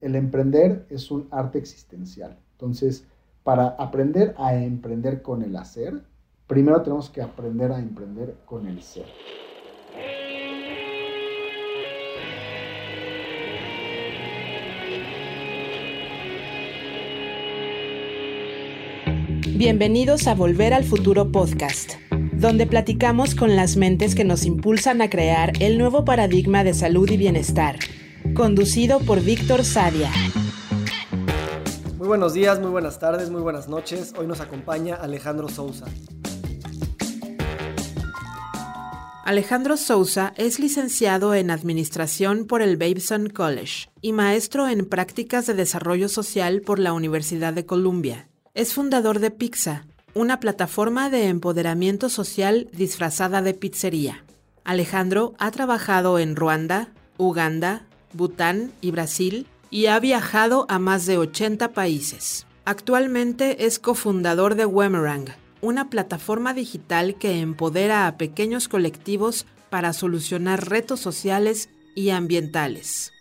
el emprender es un arte existencial. Entonces, para aprender a emprender con el hacer, primero tenemos que aprender a emprender con el ser. Bienvenidos a Volver al Futuro Podcast, donde platicamos con las mentes que nos impulsan a crear el nuevo paradigma de salud y bienestar conducido por Víctor Sadia. Muy buenos días, muy buenas tardes, muy buenas noches. Hoy nos acompaña Alejandro Sousa. Alejandro Sousa es licenciado en Administración por el Babeson College y maestro en Prácticas de Desarrollo Social por la Universidad de Columbia. Es fundador de Pizza, una plataforma de empoderamiento social disfrazada de pizzería. Alejandro ha trabajado en Ruanda, Uganda, Bután y Brasil y ha viajado a más de 80 países. Actualmente es cofundador de Wemerang, una plataforma digital que empodera a pequeños colectivos para solucionar retos sociales y ambientales.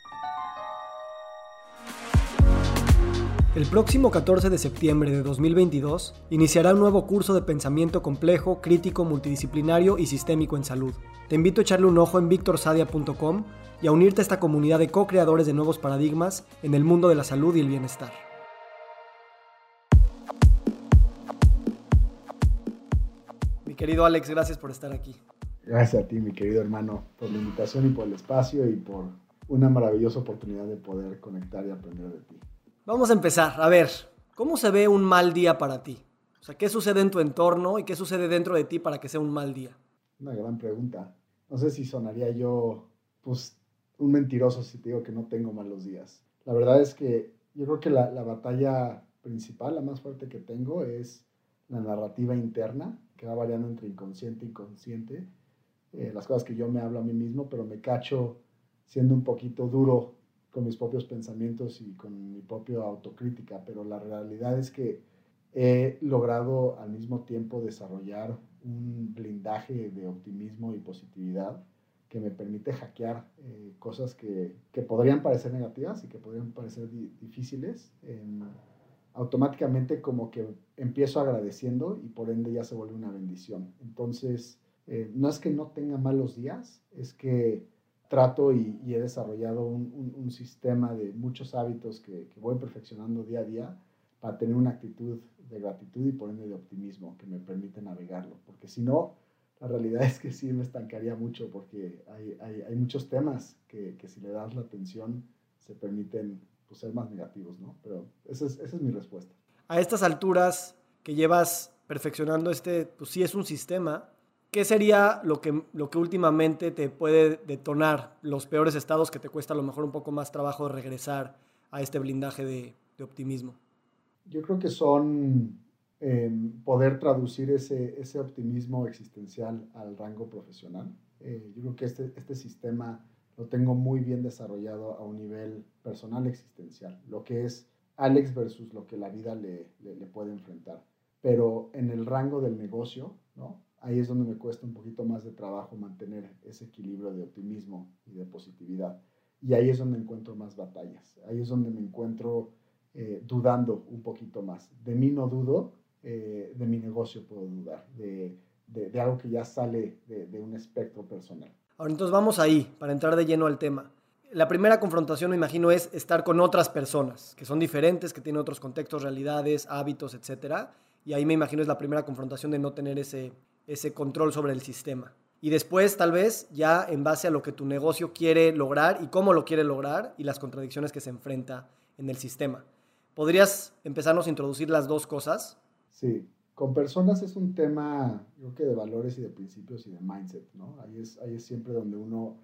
El próximo 14 de septiembre de 2022 iniciará un nuevo curso de pensamiento complejo, crítico, multidisciplinario y sistémico en salud. Te invito a echarle un ojo en victorsadia.com y a unirte a esta comunidad de co-creadores de nuevos paradigmas en el mundo de la salud y el bienestar. Mi querido Alex, gracias por estar aquí. Gracias a ti, mi querido hermano, por la invitación y por el espacio y por una maravillosa oportunidad de poder conectar y aprender de ti. Vamos a empezar. A ver, ¿cómo se ve un mal día para ti? O sea, ¿qué sucede en tu entorno y qué sucede dentro de ti para que sea un mal día? Una gran pregunta. No sé si sonaría yo, pues, un mentiroso si te digo que no tengo malos días. La verdad es que yo creo que la, batalla principal, la más fuerte que tengo, es la narrativa interna, que va variando entre inconsciente y consciente. Eh, las cosas que yo me hablo a mí mismo, pero me cacho siendo un poquito duro con mis propios pensamientos y con mi propia autocrítica, pero la realidad es que he logrado al mismo tiempo desarrollar un blindaje de optimismo y positividad que me permite hackear eh, cosas que, que, podrían parecer negativas y que podrían parecer difíciles. automáticamente como que empiezo agradeciendo y por ende ya se vuelve una bendición. Entonces, eh, no es que no tenga malos días, es que trato y, he desarrollado un, un, sistema de muchos hábitos que, que voy perfeccionando día a día para tener una actitud de gratitud y por ende de optimismo que me permite navegarlo. Porque si no, la realidad es que sí me estancaría mucho porque hay, hay, hay muchos temas que, que, si le das la atención se permiten pues, ser más negativos, ¿no? Pero esa es, esa es mi respuesta. A estas alturas que llevas perfeccionando este, pues sí es un sistema, ¿qué sería lo que, lo que últimamente te puede detonar los peores estados que te cuesta a lo mejor un poco más trabajo regresar a este blindaje de, de optimismo? Yo creo que son poder traducir ese, ese optimismo existencial al rango profesional. Eh, yo creo que este, este sistema lo tengo muy bien desarrollado a un nivel personal existencial, lo que es Alex versus lo que la vida le, le, puede enfrentar. Pero en el rango del negocio, ¿no? Ahí es donde me cuesta un poquito más de trabajo mantener ese equilibrio de optimismo y de positividad. Y ahí es donde encuentro más batallas, ahí es donde me encuentro eh, dudando un poquito más. De mí no dudo, eh, de mi negocio puedo dudar, de, de, algo que ya sale de, de, un espectro personal. Ahora, entonces vamos ahí, para entrar de lleno al tema. La primera confrontación, me imagino, es estar con otras personas, que son diferentes, que tienen otros contextos, realidades, hábitos, etc. Y ahí me imagino es la primera confrontación de no tener ese, ese control sobre el sistema. Y después, tal vez, ya en base a lo que tu negocio quiere lograr y cómo lo quiere lograr y las contradicciones que se enfrenta en el sistema. ¿Podrías empezarnos a introducir las dos cosas? Sí, con personas es un tema, creo que de valores y de principios y de mindset, ¿no? Ahí es, ahí es siempre donde uno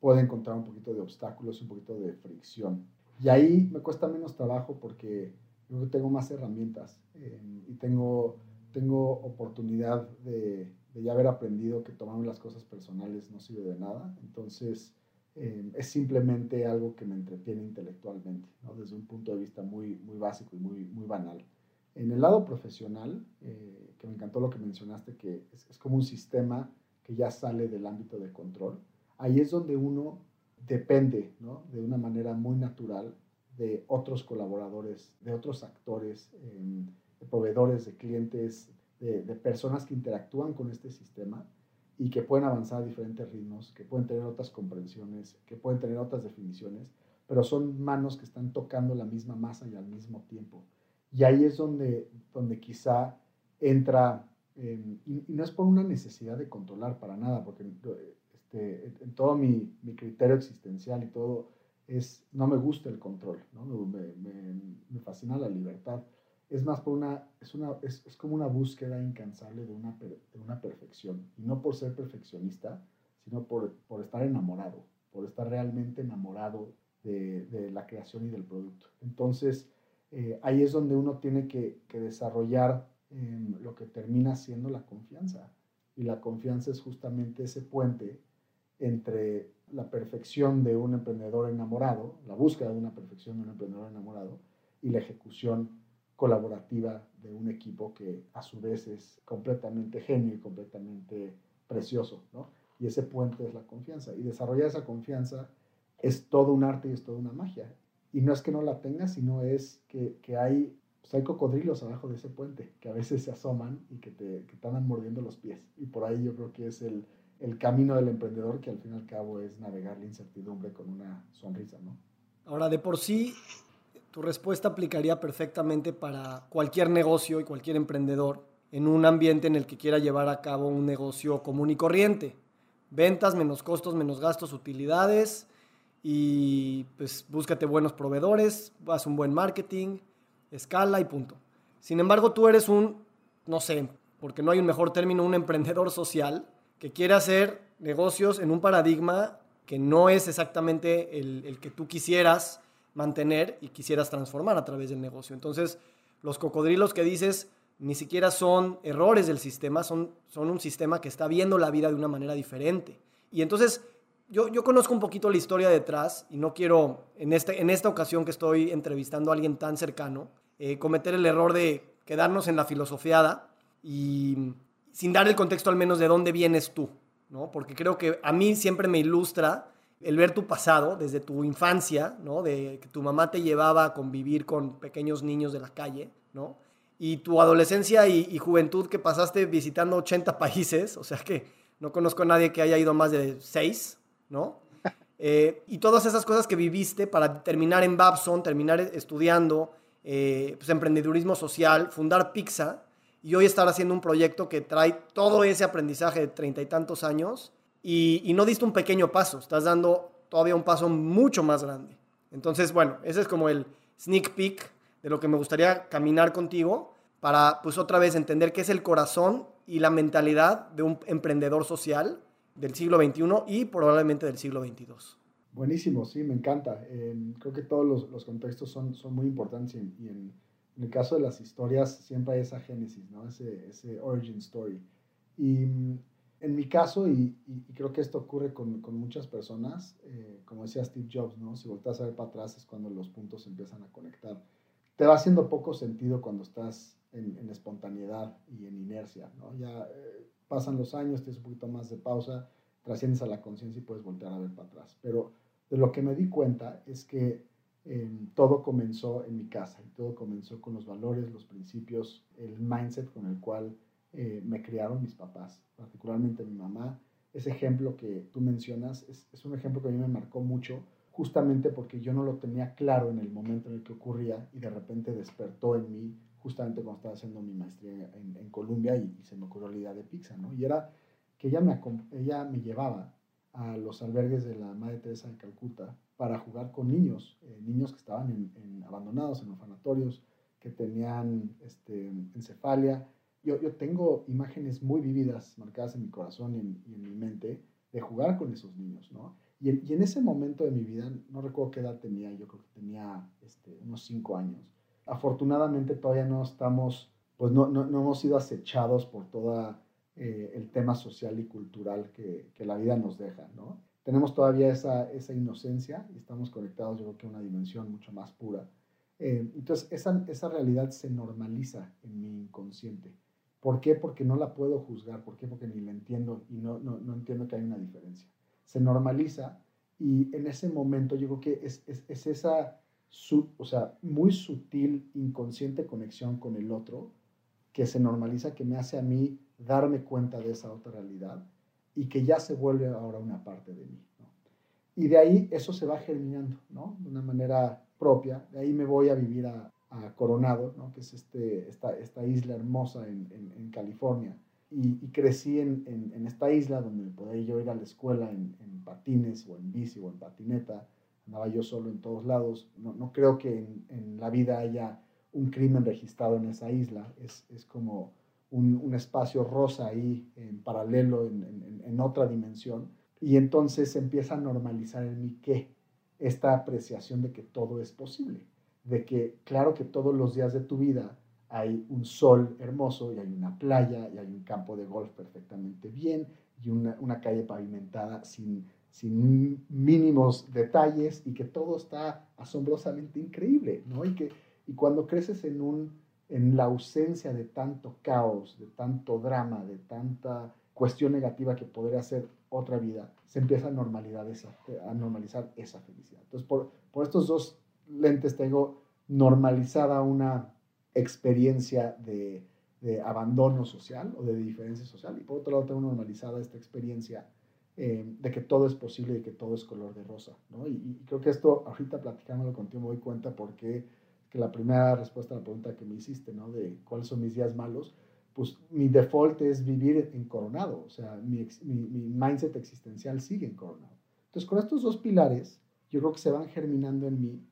puede encontrar un poquito de obstáculos, un poquito de fricción. Y ahí me cuesta menos trabajo porque que tengo más herramientas eh, y tengo, tengo oportunidad de, de, ya haber aprendido que tomarme las cosas personales no sirve de nada. Entonces, eh, es simplemente algo que me entretiene intelectualmente, ¿no? desde un punto de vista muy, muy básico y muy, muy banal. En el lado profesional, eh, que me encantó lo que mencionaste, que es, como un sistema que ya sale del ámbito de control, ahí es donde uno depende, ¿no? de una manera muy natural, de otros colaboradores, de otros actores, em, de proveedores, de clientes, de, personas que interactúan con este sistema y que pueden avanzar a diferentes ritmos, que pueden tener otras comprensiones, que pueden tener otras definiciones, pero son manos que están tocando la misma masa y al mismo tiempo. Y ahí es donde, donde quizá entra, em, y, no es por una necesidad de controlar para nada, porque este, en todo mi, mi, criterio existencial y todo es, no me gusta el control, ¿no? me, me, me fascina la libertad. Es más por una, es, una, es, es como una búsqueda incansable de una, de una perfección, y no por ser perfeccionista, sino por, por estar enamorado, por estar realmente enamorado de, de la creación y del producto. Entonces, eh, ahí es donde uno tiene que, que desarrollar eh, lo que termina siendo la confianza. Y la confianza es justamente ese puente entre la perfección de un emprendedor enamorado, la búsqueda de una perfección de un emprendedor enamorado y la ejecución colaborativa de un equipo que a su vez es completamente genio y completamente precioso, ¿no? Y ese puente es la confianza. Y desarrollar esa confianza es todo un arte y es toda una magia. Y no es que no la tengas, sino es que, que hay, pues hay cocodrilos abajo de ese puente que a veces se asoman y que te, que te andan mordiendo los pies. Y por ahí yo creo que es el, el camino del emprendedor que al fin y al cabo es navegar la incertidumbre con una sonrisa, ¿no? Ahora, de por sí, tu respuesta aplicaría perfectamente para cualquier negocio y cualquier emprendedor en un ambiente en el que quiera llevar a cabo un negocio común y corriente. Ventas menos costos, menos gastos, utilidades y pues búscate buenos proveedores, haz un buen marketing, escala y punto. Sin embargo, tú eres un, no sé, porque no hay un mejor término, un emprendedor social que quiere hacer negocios en un paradigma que no es exactamente el, el que tú quisieras mantener y quisieras transformar a través del negocio. Entonces, los cocodrilos que dices ni siquiera son errores del sistema, son, son un sistema que está viendo la vida de una manera diferente. Y entonces, yo, yo conozco un poquito la historia detrás y no quiero, en, este, en esta ocasión que estoy entrevistando a alguien tan cercano, eh, cometer el error de quedarnos en la filosofiada y sin dar el contexto al menos de dónde vienes tú, ¿no? Porque creo que a mí siempre me ilustra el ver tu pasado desde tu infancia, ¿no? De que tu mamá te llevaba a convivir con pequeños niños de la calle, ¿no? Y tu adolescencia y, y juventud que pasaste visitando 80 países, o sea que no conozco a nadie que haya ido más de 6, ¿no? Eh, y todas esas cosas que viviste para terminar en Babson, terminar estudiando eh, pues, emprendedurismo social, fundar Pizza y hoy estar haciendo un proyecto que trae todo ese aprendizaje de treinta y tantos años y, y, no diste un pequeño paso, estás dando todavía un paso mucho más grande. Entonces, bueno, ese es como el sneak peek de lo que me gustaría caminar contigo para pues otra vez entender qué es el corazón y la mentalidad de un emprendedor social del siglo XXI y probablemente del siglo XXII. Buenísimo, sí, me encanta. Eh, creo que todos los, los, contextos son, son muy importantes y, y en, en, el caso de las historias siempre hay esa génesis, ¿no? ese, ese origin story. Y en mi caso, y, y, creo que esto ocurre con, con muchas personas, eh, como decía Steve Jobs, ¿no? si volteas a ver para atrás es cuando los puntos empiezan a conectar. Te va haciendo poco sentido cuando estás en, en espontaneidad y en inercia. ¿no? Ya eh, pasan los años, tienes un poquito más de pausa, trasciendes a la conciencia y puedes voltear a ver para atrás. Pero de lo que me di cuenta es que eh, todo comenzó en mi casa y todo comenzó con los valores, los principios, el mindset con el cual eh, me criaron mis papás, particularmente mi mamá. Ese ejemplo que tú mencionas es, es, un ejemplo que a mí me marcó mucho, justamente porque yo no lo tenía claro en el momento en el que ocurría y de repente despertó en mí, justamente cuando estaba haciendo mi maestría en, en Colombia y, y, se me ocurrió la idea de pizza, ¿no? Y era que ella me, ella me llevaba a los albergues de la Madre Teresa de Calcuta para jugar con niños, eh, niños que estaban en, abandonados en orfanatorios, que tenían este, encefalia. Yo, yo, tengo imágenes muy vividas marcadas en mi corazón y en, y en mi mente de jugar con esos niños, ¿no? Y en, y en, ese momento de mi vida, no recuerdo qué edad tenía, yo creo que tenía este, unos cinco años. Afortunadamente todavía no estamos, pues no, no, no hemos sido acechados por toda eh, el tema social y cultural que, que, la vida nos deja, ¿no? Tenemos todavía esa, esa inocencia y estamos conectados, yo creo que a una dimensión mucho más pura. Eh, entonces, esa, esa realidad se normaliza en mi inconsciente. ¿Por qué? Porque no la puedo juzgar. ¿Por qué? Porque ni la entiendo y no, no, no entiendo que hay una diferencia. Se normaliza y en ese momento yo creo que es, es, es esa su, o sea, muy sutil, inconsciente conexión con el otro, que se normaliza, que me hace a mí darme cuenta de esa otra realidad y que ya se vuelve ahora una parte de mí. Y de ahí eso se va germinando, ¿no? De una manera propia. De ahí me voy a vivir a, Coronado, ¿no? que es este, esta, esta isla hermosa en, en, California. Y, crecí en, en, esta isla donde podía yo ir a la escuela en, patines o en bici o en patineta. Andaba yo solo en todos lados. No, no creo que en, la vida haya un crimen registrado en esa isla. Es, es como un, un, espacio rosa ahí en paralelo, en, otra dimensión. Y entonces empieza a normalizar en mí qué, esta apreciación de que todo es posible, de que claro que todos los días de tu vida hay un sol hermoso y hay una playa y hay un campo de golf perfectamente bien y una, una calle pavimentada sin, sin mínimos detalles y que todo está asombrosamente increíble, ¿no? Y, que, y cuando creces en, un, en la ausencia de tanto caos, de tanto drama, de tanta cuestión negativa que podría ser otra vida, se empieza a, normalidad esa, a normalizar esa felicidad. Entonces, por, por estos dos lentes tengo normalizada una experiencia de, abandono social o de diferencia social y por otro lado tengo normalizada esta experiencia eh, de que todo es posible y que todo es color de rosa. ¿no? Y, creo que esto, ahorita platicándolo contigo, me doy cuenta porque que la primera respuesta a la pregunta que me hiciste, ¿no? de cuáles son mis días malos, pues mi default es vivir en Coronado, o sea, mi, mindset existencial sigue en Coronado. Entonces, con estos dos pilares, yo creo que se van germinando en mí,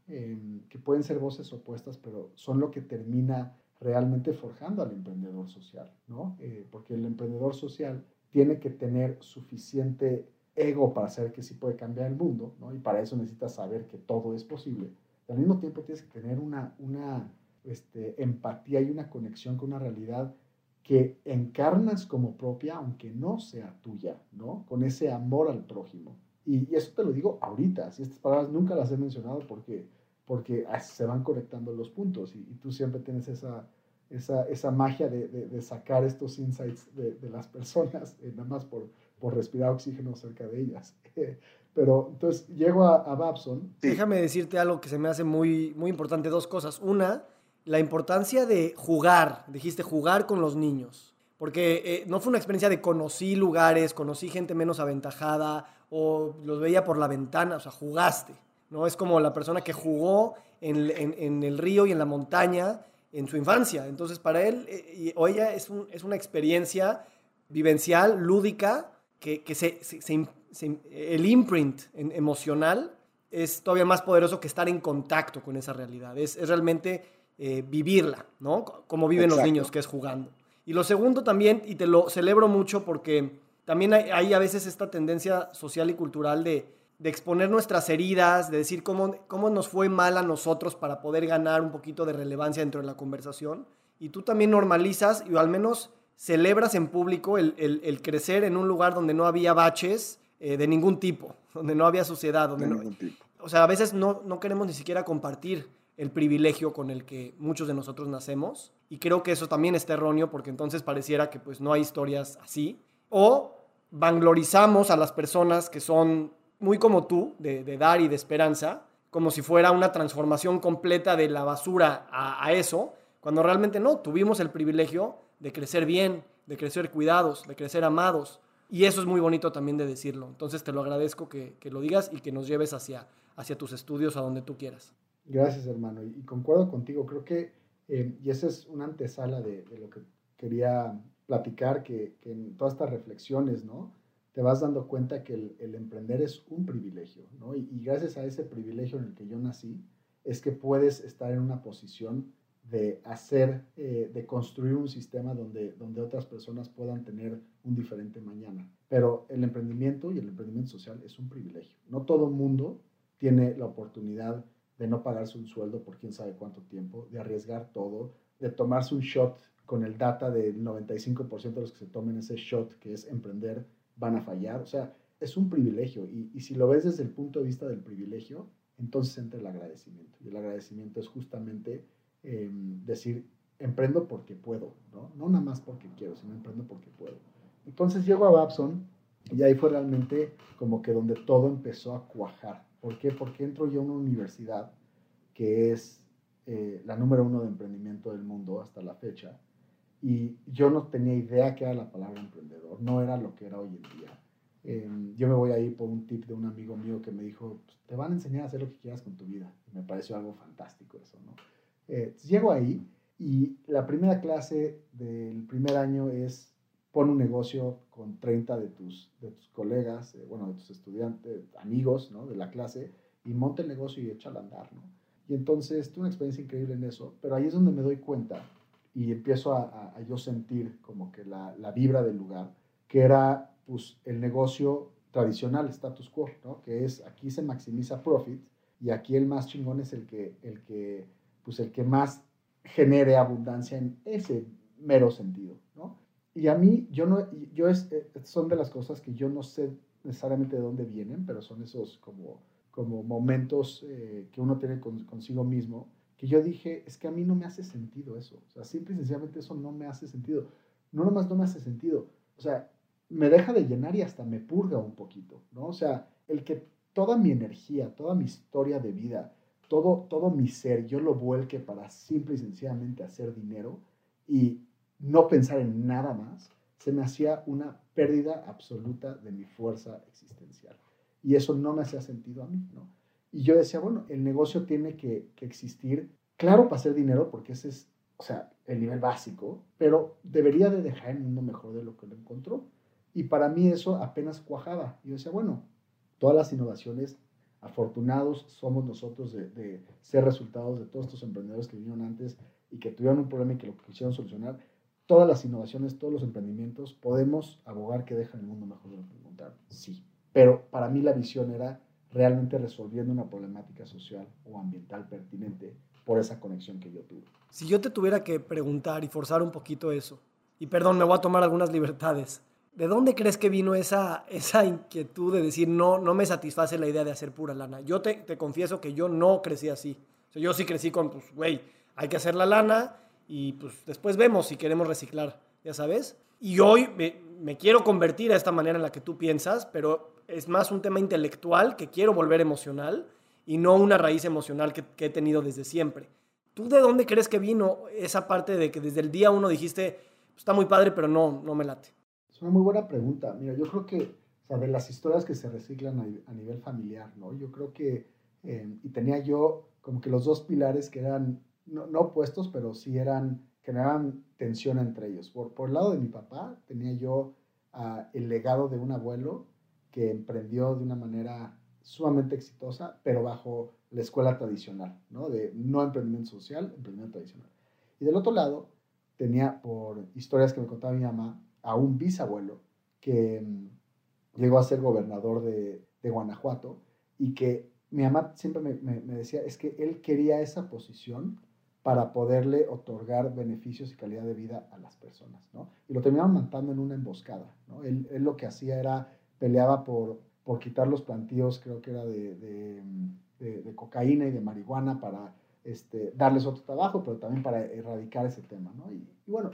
que pueden ser voces opuestas, pero son lo que termina realmente forjando al emprendedor social, ¿no? Eh, porque el emprendedor social tiene que tener suficiente ego para saber que sí puede cambiar el mundo, ¿no? Y para eso necesita saber que todo es posible. Al mismo tiempo tienes que tener una, una este, empatía y una conexión con una realidad que encarnas como propia, aunque no sea tuya, ¿no? Con ese amor al prójimo. Y, eso te lo digo ahorita, si estas palabras nunca las he mencionado porque, porque se van conectando los puntos y, tú siempre tienes esa, esa, esa magia de, de, sacar estos insights de, de las personas, eh, nada más por, por respirar oxígeno cerca de ellas. Pero entonces llego a, a Babson. Déjame decirte algo que se me hace muy, muy importante, dos cosas. Una, la importancia de jugar, dijiste jugar con los niños, porque eh, no fue una experiencia de conocí lugares, conocí gente menos aventajada o los veía por la ventana, o sea, jugaste, ¿no? Es como la persona que jugó en, el río y en la montaña en su infancia. Entonces, para él eh, o ella es, una experiencia vivencial, lúdica, que, se, el imprint emocional es todavía más poderoso que estar en contacto con esa realidad. Es, es realmente eh, vivirla, ¿no? Como viven los niños, que es jugando. Y lo segundo también, y te lo celebro mucho porque también hay, a veces esta tendencia social y cultural de, exponer nuestras heridas, de decir cómo, cómo nos fue mal a nosotros para poder ganar un poquito de relevancia dentro de la conversación. Y tú también normalizas, y al menos celebras en público el, crecer en un lugar donde no había baches eh, de ningún tipo, donde no había suciedad. Donde no, O sea, a veces no, no queremos ni siquiera compartir el privilegio con el que muchos de nosotros nacemos. Y creo que eso también está erróneo porque entonces pareciera que pues no hay historias así. O vanglorizamos a las personas que son muy como tú, de, dar y de esperanza, como si fuera una transformación completa de la basura a, a, eso, cuando realmente no, tuvimos el privilegio de crecer bien, de crecer cuidados, de crecer amados. Y eso es muy bonito también de decirlo. Entonces te lo agradezco que, que lo digas y que nos lleves hacia, hacia tus estudios, a donde tú quieras. Gracias, hermano. Y, concuerdo contigo. Creo que, eh, y esa es una antesala de, lo que quería platicar, que, en todas estas reflexiones, ¿no? Te vas dando cuenta que el, emprender es un privilegio, ¿no? Y, gracias a ese privilegio en el que yo nací, es que puedes estar en una posición de hacer, eh, de construir un sistema donde, donde otras personas puedan tener un diferente mañana. Pero el emprendimiento y el emprendimiento social es un privilegio. No todo el mundo tiene la oportunidad de no pagarse un sueldo por quién sabe cuánto tiempo, de arriesgar todo, de tomarse un shot con el data del 95% de los que se tomen ese shot, que es emprender, van a fallar. O sea, es un privilegio. Y, si lo ves desde el punto de vista del privilegio, entonces entra el agradecimiento. Y el agradecimiento es justamente em, decir, emprendo porque puedo, ¿no? No nada más porque quiero, sino emprendo porque puedo. Entonces llego a Babson y ahí fue realmente como que donde todo empezó a cuajar. ¿Por qué? Porque entro yo a una universidad que es eh, la número uno de emprendimiento del mundo hasta la fecha. Y yo no tenía idea qué era la palabra emprendedor, no era lo que era hoy en día. Em, yo me voy a ir por un tip de un amigo mío que me dijo, pues, te van a enseñar a hacer lo que quieras con tu vida. me pareció algo fantástico eso, ¿no? Eh, llego ahí y la primera clase del primer año es pon un negocio con 30 de tus, de tus colegas, eh, bueno, de tus estudiantes, amigos, ¿no? De la clase, y monta el negocio y échalo a andar, ¿no? Y entonces tuve una experiencia increíble en eso, pero ahí es donde me doy cuenta y empiezo a, a, yo sentir como que la, la, vibra del lugar, que era pues el negocio tradicional, status quo, ¿no? Que es aquí se maximiza profit y aquí el más chingón es el que, el que, pues el que más genere abundancia en ese mero sentido, ¿no? Y a mí, yo no, yo es, eh, son de las cosas que yo no sé necesariamente de dónde vienen, pero son esos como, como momentos eh, que uno tiene consigo mismo, que yo dije, es que a mí no me hace sentido eso. O sea, simple y sencillamente eso no me hace sentido. No nomás no me hace sentido. O sea, me deja de llenar y hasta me purga un poquito, ¿no? O sea, el que toda mi energía, toda mi historia de vida, todo, todo mi ser, yo lo vuelque para simple y sencillamente hacer dinero y no pensar en nada más, se me hacía una pérdida absoluta de mi fuerza existencial. Y eso no me hacía sentido a mí, ¿no? Y yo decía, bueno, el negocio tiene que, existir, claro, para hacer dinero, porque ese es, o sea, el nivel básico, pero debería de dejar el mundo mejor de lo que lo encontró. Y para mí eso apenas cuajaba. Yo decía, bueno, todas las innovaciones, afortunados somos nosotros de, de ser resultados de todos estos emprendedores que vinieron antes y que tuvieron un problema y que lo quisieron solucionar todas las innovaciones, todos los emprendimientos, podemos abogar que dejan el mundo mejor de lo que encontraron. Sí. Pero para mí la visión era realmente resolviendo una problemática social o ambiental pertinente por esa conexión que yo tuve. Si yo te tuviera que preguntar y forzar un poquito eso, y perdón, me voy a tomar algunas libertades, ¿de dónde crees que vino esa, esa inquietud de decir no, no me satisface la idea de hacer pura lana? Yo te, te confieso que yo no crecí así. O yo sí crecí con, pues, güey, hay que hacer la lana y pues después vemos si queremos reciclar, ya sabes. Y hoy me, quiero convertir a esta manera en la que tú piensas, pero es más un tema intelectual que quiero volver emocional y no una raíz emocional que, he tenido desde siempre. ¿Tú de dónde crees que vino esa parte de que desde el día uno dijiste, pues, está muy padre, pero no, no me late? Es una muy buena pregunta. Mira, yo creo que, o sea, las historias que se reciclan a, nivel familiar, ¿no? Yo creo que, eh, y tenía yo como que los dos pilares que eran no, no opuestos, pero sí eran, generaban tensión entre ellos. Por, por el lado de mi papá, tenía yo ah, el legado de un abuelo que emprendió de una manera sumamente exitosa, pero bajo la escuela tradicional, ¿no? De no emprendimiento social, emprendimiento tradicional. Y del otro lado, tenía, por historias que me contaba mi mamá, a un bisabuelo que mm, llegó a ser gobernador de, de Guanajuato y que mi mamá siempre me, me, me, decía, es que él quería esa posición para poderle otorgar beneficios y calidad de vida a las personas, ¿no? Y lo terminaron matando en una emboscada, ¿no? Él, él lo que hacía era, peleaba por, por quitar los plantíos, creo que era de, de, de, cocaína y de marihuana para este, darles otro trabajo, pero también para erradicar ese tema, ¿no? Y, y bueno,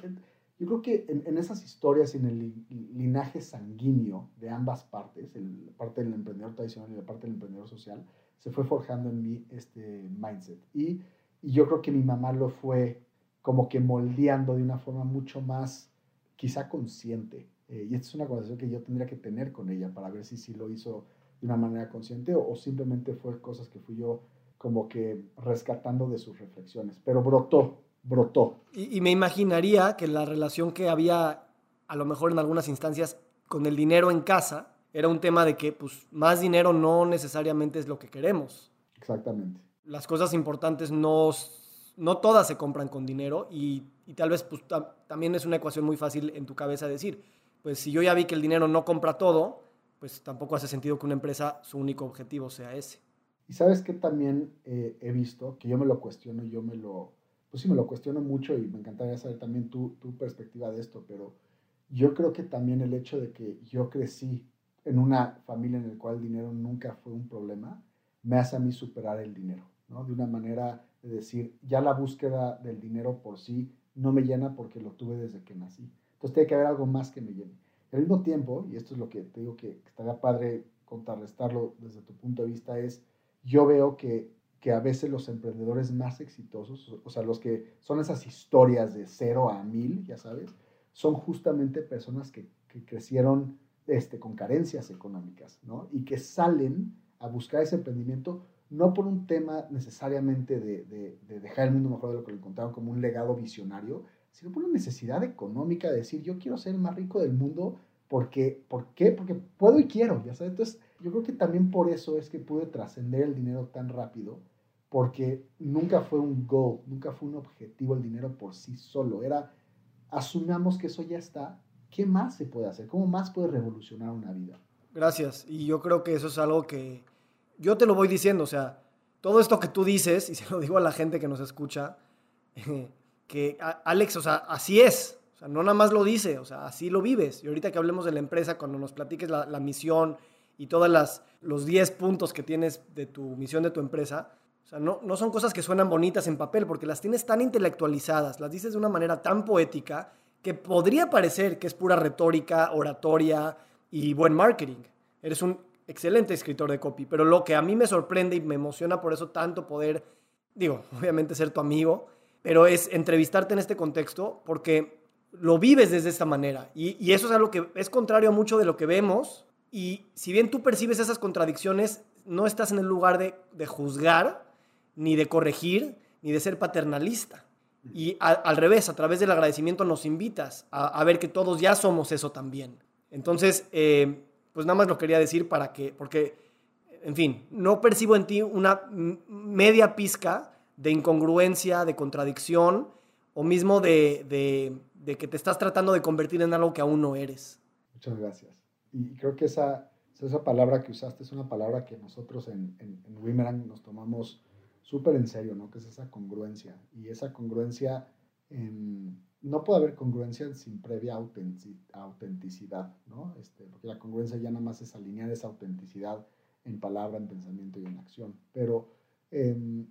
yo creo que en, en, esas historias y en el linaje sanguíneo de ambas partes, el, la parte del emprendedor tradicional y la parte del emprendedor social, se fue forjando en mí este mindset. Y y yo creo que mi mamá lo fue como que moldeando de una forma mucho más quizá consciente. Eh, y esta es una conversación que yo tendría que tener con ella para ver si sí lo hizo de una manera consciente o, simplemente fue cosas que fui yo como que rescatando de sus reflexiones. Pero brotó, brotó. Y, y me imaginaría que la relación que había a lo mejor en algunas instancias con el dinero en casa era un tema de que pues más dinero no necesariamente es lo que queremos. Exactamente las cosas importantes no, no todas se compran con dinero y, y tal vez pues, también es una ecuación muy fácil en tu cabeza decir, pues si yo ya vi que el dinero no compra todo, pues tampoco hace sentido que una empresa su único objetivo sea ese. Y sabes que también eh, he visto, que yo me lo cuestiono, yo me lo, pues sí me lo cuestiono mucho y me encantaría saber también tu, tu perspectiva de esto, pero yo creo que también el hecho de que yo crecí en una familia en la cual el dinero nunca fue un problema, me hace a mí superar el dinero. De una manera de decir, ya la búsqueda del dinero por sí no me llena porque lo tuve desde que nací. Entonces tiene que haber algo más que me llene. al mismo tiempo, y esto es lo que te digo que estaría padre contrarrestarlo desde tu punto de vista, es yo veo que que a veces los emprendedores más exitosos, o sea, los que son esas historias de cero a mil, ya sabes, son justamente personas que, que crecieron este, con carencias económicas, ¿no? Y que salen a buscar ese emprendimiento no por un tema necesariamente de, de, dejar el mundo mejor de lo que lo encontraron como un legado visionario, sino por una necesidad económica de decir, yo quiero ser el más rico del mundo porque, ¿por qué? Porque puedo y quiero, ya sabes. Entonces, yo creo que también por eso es que pude trascender el dinero tan rápido, porque nunca fue un goal, nunca fue un objetivo el dinero por sí solo. Era, asumamos que eso ya está, ¿qué más se puede hacer? ¿Cómo más puede revolucionar una vida? Gracias. Y yo creo que eso es algo que yo te lo voy diciendo, o sea, todo esto que tú dices, y se lo digo a la gente que nos escucha, que Alex, o sea, así es. O sea, no nada más lo dice, o sea, así lo vives. Y ahorita que hablemos de la empresa, cuando nos platiques la, la misión y todos los 10 puntos que tienes de tu misión de tu empresa, o sea, no, no son cosas que suenan bonitas en papel, porque las tienes tan intelectualizadas, las dices de una manera tan poética, que podría parecer que es pura retórica, oratoria y buen marketing. Eres un excelente escritor de copy, pero lo que a mí me sorprende y me emociona por eso tanto poder, digo, obviamente ser tu amigo, pero es entrevistarte en este contexto porque lo vives desde esta manera y, eso es algo que es contrario a mucho de lo que vemos y si bien tú percibes esas contradicciones, no estás en el lugar de, de juzgar, ni de corregir, ni de ser paternalista. Y al revés, a través del agradecimiento nos invitas a, ver que todos ya somos eso también. Entonces, eh, pues nada más lo quería decir para que, porque, en fin, no percibo en ti una media pizca de incongruencia, de contradicción, o mismo de, de, que te estás tratando de convertir en algo que aún no eres. Muchas gracias. Y creo que esa, esa palabra que usaste es una palabra que nosotros en, en, en nos tomamos súper en serio, ¿no? Que es esa congruencia. Y esa congruencia, no puede haber congruencia sin previa autenticidad, ¿no? Este, porque la congruencia ya nada más es alinear esa autenticidad en palabra, en pensamiento y en acción. Pero em,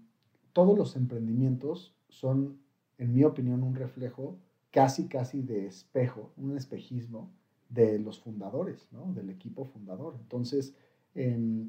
todos los emprendimientos son, en mi opinión, un reflejo casi, casi de espejo, un espejismo de los fundadores, ¿no? Del equipo fundador. Entonces,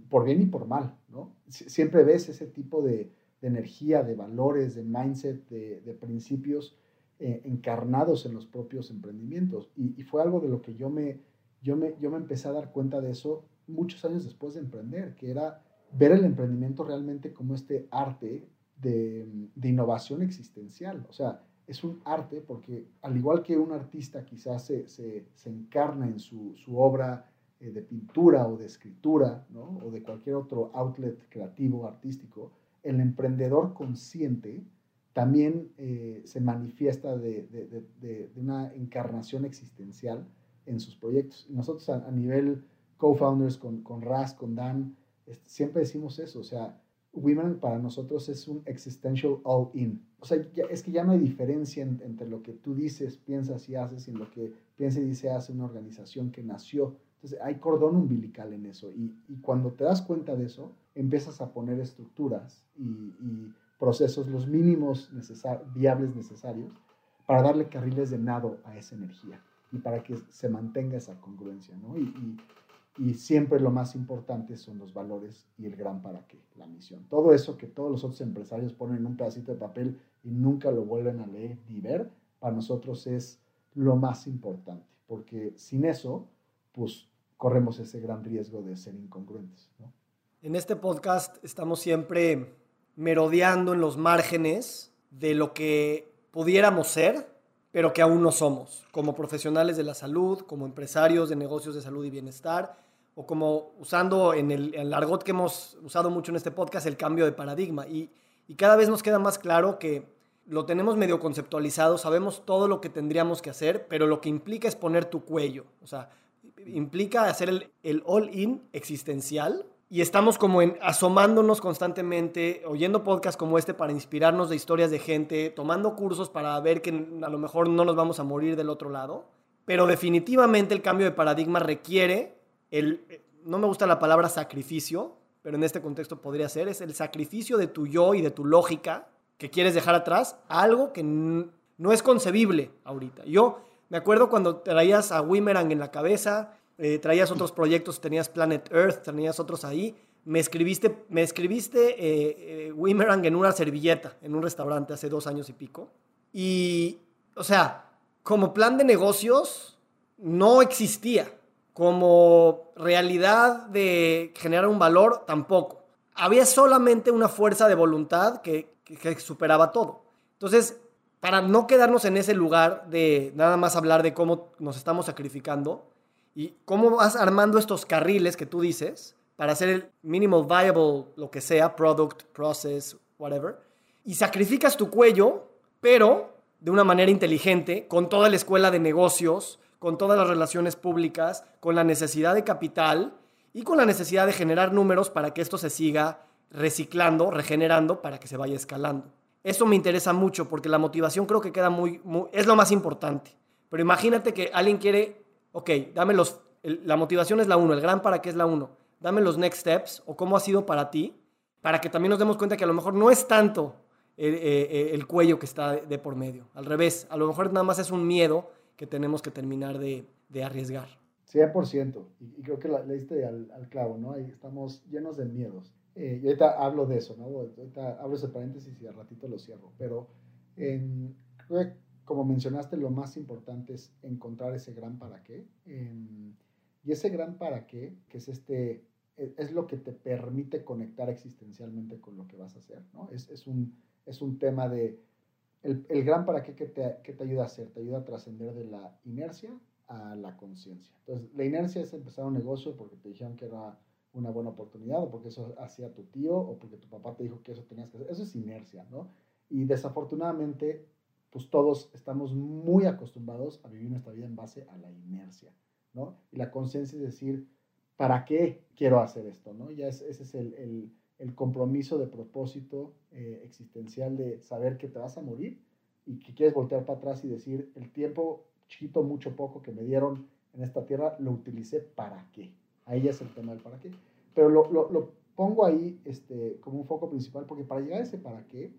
por bien y por mal, ¿no? Siempre ves ese tipo de, energía, de valores, de mindset, de, principios eh, encarnados en los propios emprendimientos. Y, fue algo de lo que yo me, yo, me, yo me empecé a dar cuenta de eso muchos años después de emprender, que era ver el emprendimiento realmente como este arte de, innovación existencial. O sea, es un arte porque al igual que un artista quizás se, se, se encarna en su, su obra, eh, de pintura o de escritura, ¿no? o de cualquier otro outlet creativo, artístico, el emprendedor consciente también eh, se manifiesta de, de, de, una encarnación existencial en sus proyectos. Y nosotros a, nivel co-founders con, con Raz, con Dan, siempre decimos eso, o sea, Women para nosotros es un existential all-in. O sea, es que ya no hay diferencia entre lo que tú dices, piensas y haces y lo que piensa y dice hace una organización que nació entonces hay cordón umbilical en eso y, cuando te das cuenta de eso, empiezas a poner estructuras y, procesos los mínimos viables necesarios para darle carriles de nado a esa energía y para que se mantenga esa congruencia, ¿no? Y, y, siempre lo más importante son los valores y el gran para qué, la misión. Todo eso que todos los otros empresarios ponen en un pedacito de papel y nunca lo vuelven a leer ni ver, para nosotros es lo más importante, porque sin eso, pues corremos ese gran riesgo de ser incongruentes. En este podcast estamos siempre merodeando en los márgenes de lo que pudiéramos ser, pero que aún no somos, como profesionales de la salud, como empresarios de negocios de salud y bienestar, o como usando en el, en argot que hemos usado mucho en este podcast, el cambio de paradigma. Y, y cada vez nos queda más claro que lo tenemos medio conceptualizado, sabemos todo lo que tendríamos que hacer, pero lo que implica es poner tu cuello. O sea, implica hacer el, el all-in existencial y estamos como asomándonos constantemente, oyendo podcasts como este para inspirarnos de historias de gente, tomando cursos para ver que a lo mejor no nos vamos a morir del otro lado. Pero definitivamente el cambio de paradigma requiere el, no me gusta la palabra sacrificio, pero en este contexto podría ser, es el sacrificio de tu yo y de tu lógica que quieres dejar atrás, algo que no es concebible ahorita. Yo me acuerdo cuando traías a Wimerang en la cabeza, eh, traías otros proyectos, tenías Planet Earth, tenías otros ahí. me escribiste, me escribiste eh, eh, en una servilleta, en un restaurante hace dos años y pico. Y, o sea, como plan de negocios, no existía. Como realidad de generar un valor, tampoco. Había solamente una fuerza de voluntad que, que superaba todo. Entonces, para no quedarnos en ese lugar de nada más hablar de cómo nos estamos sacrificando y cómo vas armando estos carriles que tú dices, para hacer el minimal viable, lo que sea, product, process, whatever, y sacrificas tu cuello, pero de una manera inteligente, con toda la escuela de negocios, con todas las relaciones públicas, con la necesidad de capital y con la necesidad de generar números para que esto se siga reciclando, regenerando, para que se vaya escalando. Eso me interesa mucho porque la motivación creo que queda muy, es lo más importante. Pero imagínate que alguien quiere, ok, dame los, la motivación es la uno, el gran para qué es la uno dame los next steps o cómo ha sido para ti, para que también nos demos cuenta que a lo mejor no es tanto el, eh, eh, el cuello que está de, por medio. Al revés, a lo mejor nada más es un miedo que tenemos que terminar de, de arriesgar. 100%, y, y creo que la, le diste al, al, clavo, ¿no? Ahí estamos llenos de miedos. Eh, y ahorita hablo de eso, ¿no? Ahorita abro ese paréntesis y al ratito lo cierro, pero creo que como mencionaste, lo más importante es encontrar ese gran para qué. Eh, y ese gran para qué, que es este e, es lo que te permite conectar existencialmente con lo que vas a hacer, ¿no? Es, es, un, es un tema de, el, el gran para qué que te, que te ayuda a hacer, te ayuda a trascender de la inercia a la conciencia. Entonces, la inercia es empezar un negocio porque te dijeron que era una buena oportunidad o porque eso hacía tu tío o porque tu papá te dijo que eso tenías que hacer. Eso es inercia, ¿no? Y desafortunadamente, pues todos estamos muy acostumbrados a vivir nuestra vida en base a la inercia, ¿no? Y la conciencia es decir, ¿para qué quiero hacer esto? ¿no? Ya ese es el, compromiso de propósito eh, existencial de saber que te vas a morir y que quieres voltear para atrás y decir, el tiempo chiquito, mucho, poco que me dieron en esta tierra, lo utilicé para qué. Ahí es el tema del para qué. Pero lo, pongo ahí este, como un foco principal porque para llegar a ese para qué,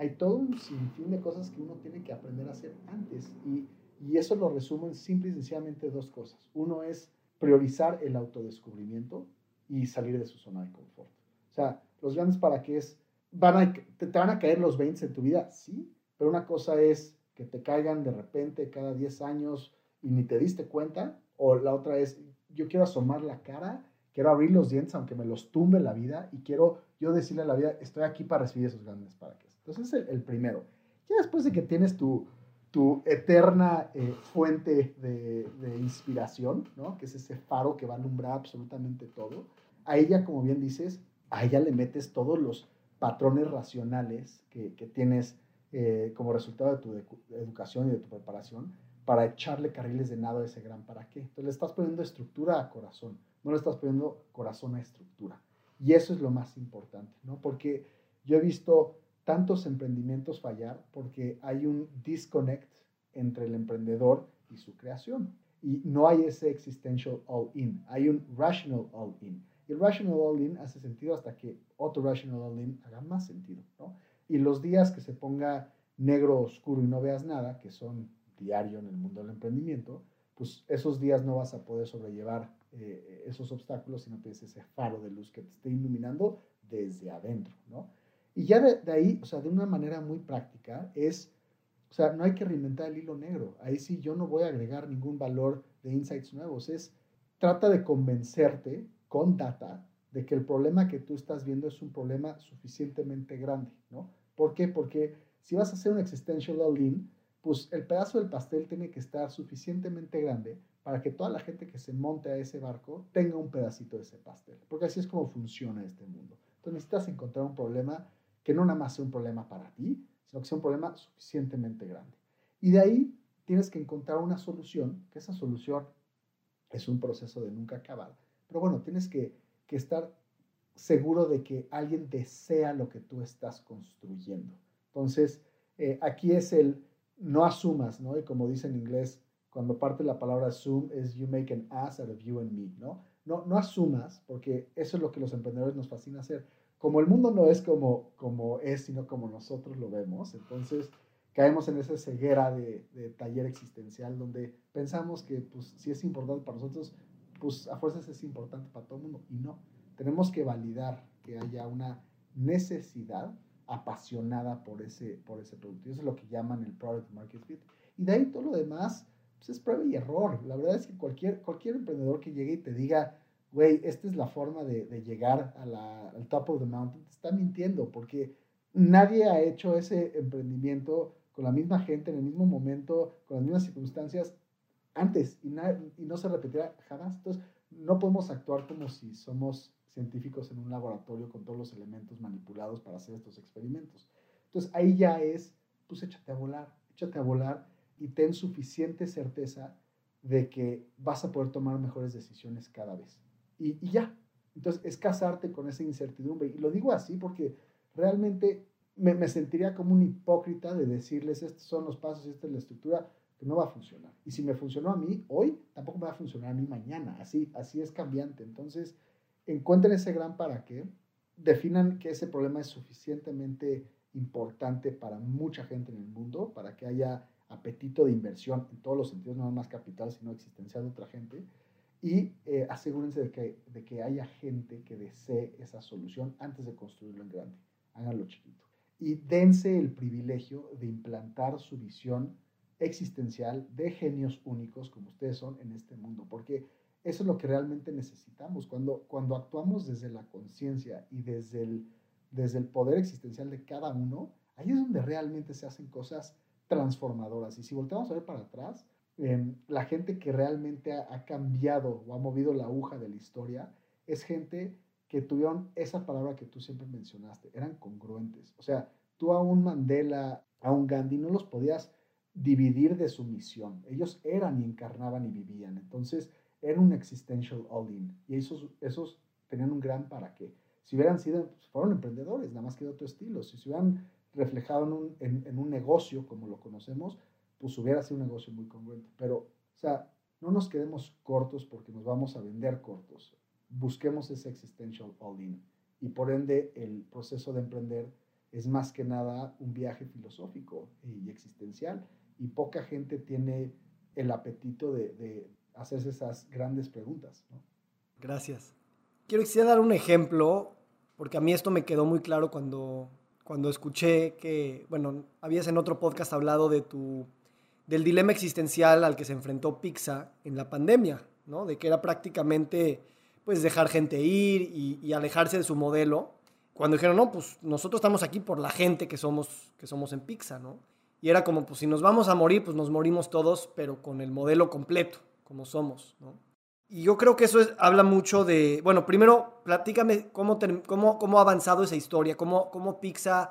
hay todo un sinfín de cosas que uno tiene que aprender a hacer antes. Y, y eso lo resumo en simple y sencillamente dos cosas. Uno es priorizar el autodescubrimiento y salir de su zona de confort. O sea, los grandes para qué es, van a, te, van a caer los 20 en tu vida, sí, pero una cosa es que te caigan de repente cada 10 años y ni te diste cuenta, o la otra es, yo quiero asomar la cara, quiero abrir los dientes aunque me los tumbe la vida y quiero yo decirle a la vida, estoy aquí para recibir esos grandes para qué. Entonces, el, el primero. Ya después de que tienes tu, tu eterna eh, fuente de, inspiración, ¿no? que es ese faro que va a alumbrar absolutamente todo, a ella, como bien dices, a ella le metes todos los patrones racionales que, tienes eh, como resultado de tu educación y de tu preparación para echarle carriles de nada a ese gran para qué. Entonces le estás poniendo estructura a corazón, no le estás poniendo corazón a estructura. Y eso es lo más importante, ¿no? Porque yo he visto tantos emprendimientos fallar porque hay un disconnect entre el emprendedor y su creación. Y no hay ese existential all-in, hay un rational all-in. Y el rational all-in hace sentido hasta que otro rational all-in haga más sentido. ¿no? Y los días que se ponga negro oscuro y no veas nada, que son diario en el mundo del emprendimiento, pues esos días no vas a poder sobrellevar eh, esos obstáculos si no tienes ese faro de luz que te esté iluminando desde adentro, ¿no? Y ya de, ahí, o sea, de una manera muy práctica, es, o sea, no hay que reinventar el hilo negro. Ahí sí yo no voy a agregar ningún valor de insights nuevos. Es, trata de convencerte con data de que el problema que tú estás viendo es un problema suficientemente grande, ¿no? ¿Por qué? Porque si vas a hacer un existential all-in, pues el pedazo del pastel tiene que estar suficientemente grande para que toda la gente que se monte a ese barco tenga un pedacito de ese pastel, porque así es como funciona este mundo. Entonces necesitas encontrar un problema que no nada más sea un problema para ti, sino que sea un problema suficientemente grande. Y de ahí tienes que encontrar una solución, que esa solución es un proceso de nunca acabar. Pero bueno, tienes que, estar seguro de que alguien desea lo que tú estás construyendo. Entonces, eh, aquí es el no asumas, ¿no? Y como dice en inglés, cuando parte la palabra assume es you make an ass out of you and me, ¿no? No, no asumas, porque eso es lo que los emprendedores nos fascina hacer como el mundo no es como, como es, sino como nosotros lo vemos, entonces caemos en esa ceguera de, taller existencial donde pensamos que pues si es importante para nosotros, pues a fuerzas es importante para todo el mundo y no. tenemos que validar que haya una necesidad apasionada por ese, por ese producto. Y eso es lo que llaman el product market fit. Y de ahí todo lo demás pues es prueba y error. La verdad es que cualquier, cualquier emprendedor que llegue y te diga, güey, esta es la forma de, de llegar a la, al top of the mountain, te está mintiendo porque nadie ha hecho ese emprendimiento con la misma gente, en el mismo momento, con las mismas circunstancias antes y, y no se repetirá jamás. Entonces, no podemos actuar como si somos científicos en un laboratorio con todos los elementos manipulados para hacer estos experimentos. Entonces, ahí ya es, pues échate a volar, échate a volar y ten suficiente certeza de que vas a poder tomar mejores decisiones cada vez. Y, ya. Entonces, es casarte con esa incertidumbre. Y lo digo así porque realmente me, me, sentiría como un hipócrita de decirles, estos son los pasos esta es la estructura, que no va a funcionar. Y si me funcionó a mí hoy, tampoco me va a funcionar a mí mañana. Así, así es cambiante. Entonces, encuentren ese gran para qué, definan que ese problema es suficientemente importante para mucha gente en el mundo, para que haya apetito de inversión en todos los sentidos, no más capital, sino existencial de otra gente, y eh, asegúrense de que, de que haya gente que desee esa solución antes de construirlo en grande. Háganlo chiquito. Y dense el privilegio de implantar su visión existencial de genios únicos como ustedes son en este mundo, porque eso es lo que realmente necesitamos. Cuando, cuando actuamos desde la conciencia y desde el, desde el poder existencial de cada uno, ahí es donde realmente se hacen cosas transformadoras. Y si volteamos a ver para atrás, em, la gente que realmente ha, cambiado o ha movido la aguja de la historia es gente que tuvieron esa palabra que tú siempre mencionaste, eran congruentes. O sea, tú a un Mandela, a un Gandhi, no los podías dividir de su misión. Ellos eran y encarnaban y vivían. Entonces, era un existential all-in. Y esos, esos tenían un gran para qué. Si hubieran sido, pues, fueron emprendedores, nada más que de otro estilo. Si se hubieran reflejado en un, en, un negocio como lo conocemos, pues hubiera sido un negocio muy congruente. Pero, o sea, no nos quedemos cortos porque nos vamos a vender cortos. Busquemos ese existential all-in. Y por ende, el proceso de emprender es más que nada un viaje filosófico y existencial y poca gente tiene el apetito de, hacerse esas grandes preguntas. Gracias. Quiero quisiera dar un ejemplo, porque a mí esto me quedó muy claro cuando, cuando escuché que, bueno, habías en otro podcast hablado de tu, del dilema existencial al que se enfrentó Pizza en la pandemia, ¿no? De que era prácticamente, pues, dejar gente ir y, alejarse de su modelo. Cuando dijeron, no, pues nosotros estamos aquí por la gente que somos, que somos en Pizza, ¿no? Y era como, pues si nos vamos a morir, pues nos morimos todos, pero con el modelo completo, como somos, ¿no? Y yo creo que eso habla mucho de, bueno, primero, platícame cómo, cómo, cómo ha avanzado esa historia, cómo, cómo Pizza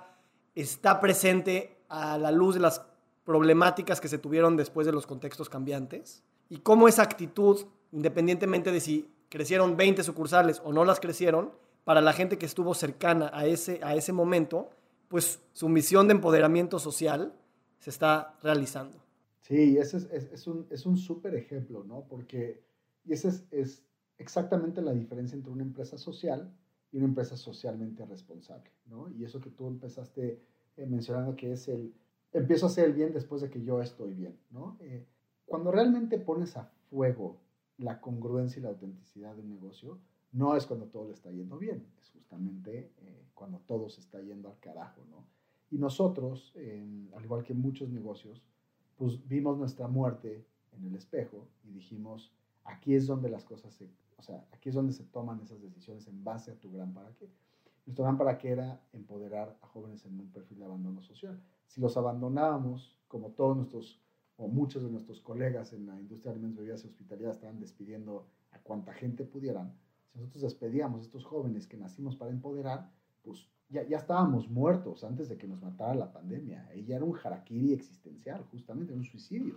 está presente a la luz de las problemáticas que se tuvieron después de los contextos cambiantes y cómo esa actitud, independientemente de si crecieron 20 sucursales o no las crecieron, para la gente que estuvo cercana a ese, a ese momento, pues su misión de empoderamiento social se está realizando. Sí, ese es, es, es un, es un súper ejemplo, ¿no? Porque y ese es, es, exactamente la diferencia entre una empresa social y una empresa socialmente responsable, ¿no? Y eso que tú empezaste eh, mencionando que es el, empiezo a hacer el bien después de que yo estoy bien, ¿no? Eh, cuando realmente pones a fuego la congruencia y la autenticidad de un negocio, no es cuando todo le está yendo bien, es justamente eh, cuando todo se está yendo al carajo, ¿no? Y nosotros, al igual que muchos negocios, pues vimos nuestra muerte en el espejo y dijimos, aquí es donde las cosas se, o sea, aquí es donde se toman esas decisiones en base a tu gran para qué. Nuestro gran para qué era empoderar a jóvenes en un perfil de abandono social. Si los abandonábamos, como todos nuestros, o muchos de nuestros colegas en la industria de alimentos, bebidas y hospitalidad estaban despidiendo a cuanta gente pudieran, si nosotros despedíamos a estos jóvenes que nacimos para empoderar, pues ya, ya estábamos muertos antes de que nos matara la pandemia. Ella era un harakiri existencial, justamente, un suicidio.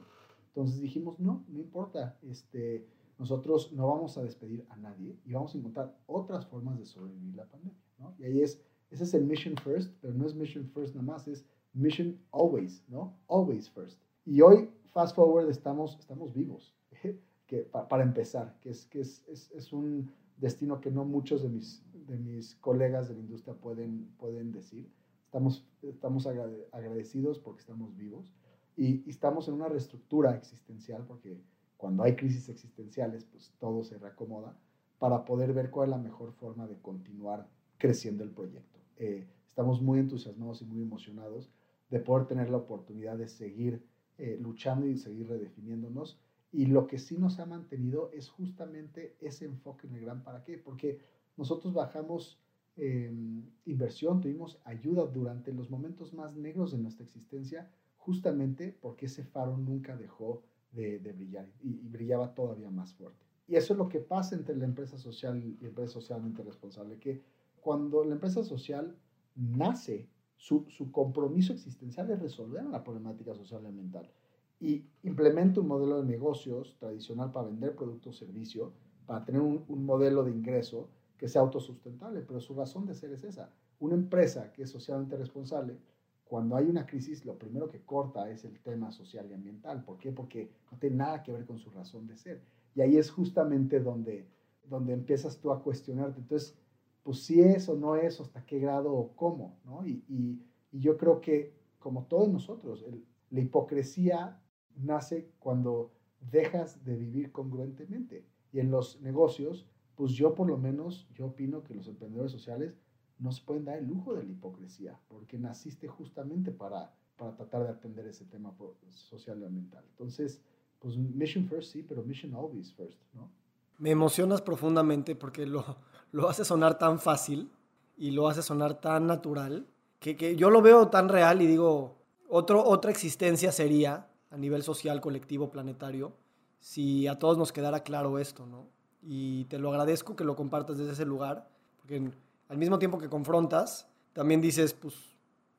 Entonces dijimos, no, no importa, este, nosotros no vamos a despedir a nadie y vamos a encontrar otras formas de sobrevivir la pandemia. ¿no? Y ahí es, ese es el mission first, pero no es mission first nada más, es mission always, ¿no? Always first. Y hoy, fast forward, estamos, estamos vivos, que, para empezar, que, es, que es, es, es un destino que no muchos de mis, de mis colegas de la industria pueden, pueden decir. Estamos, estamos agradecidos porque estamos vivos y, estamos en una reestructura existencial porque cuando hay crisis existenciales, pues todo se reacomoda. para poder ver cuál es la mejor forma de continuar creciendo el proyecto. Eh, estamos muy entusiasmados y muy emocionados de poder tener la oportunidad de seguir eh, luchando y seguir redefiniéndonos. Y lo que sí nos ha mantenido es justamente ese enfoque en el gran para qué, porque nosotros bajamos em, inversión, tuvimos ayuda durante los momentos más negros de nuestra existencia, justamente porque ese faro nunca dejó de, brillar y, brillaba todavía más fuerte. Y eso es lo que pasa entre la empresa social y la empresa socialmente responsable, que cuando la empresa social nace, su, su compromiso existencial es resolver la problemática social y ambiental y implementa un modelo de negocios tradicional para vender producto o servicio, para tener un, un modelo de ingreso que sea autosustentable, pero su razón de ser es esa. Una empresa que es socialmente responsable cuando hay una crisis, lo primero que corta es el tema social y ambiental. ¿Por qué? Porque no tiene nada que ver con su razón de ser. Y ahí es justamente donde, donde empiezas tú a cuestionarte. Entonces, pues si es o no es, hasta qué grado o cómo, ¿no? Y, y, yo creo que, como todos nosotros, la hipocresía nace cuando dejas de vivir congruentemente. Y en los negocios, pues yo por lo menos, yo opino que los emprendedores sociales no se pueden dar el lujo de la hipocresía, porque naciste justamente para, para tratar de atender ese tema social y ambiental. Entonces, pues mission first sí, pero mission always first, ¿no? Me emocionas profundamente porque lo, lo hace sonar tan fácil y lo hace sonar tan natural, que, que yo lo veo tan real y digo, otro, otra existencia sería a nivel social, colectivo, planetario, si a todos nos quedara claro esto, ¿no? Y te lo agradezco que lo compartas desde ese lugar, porque al mismo tiempo que confrontas, también dices, pues,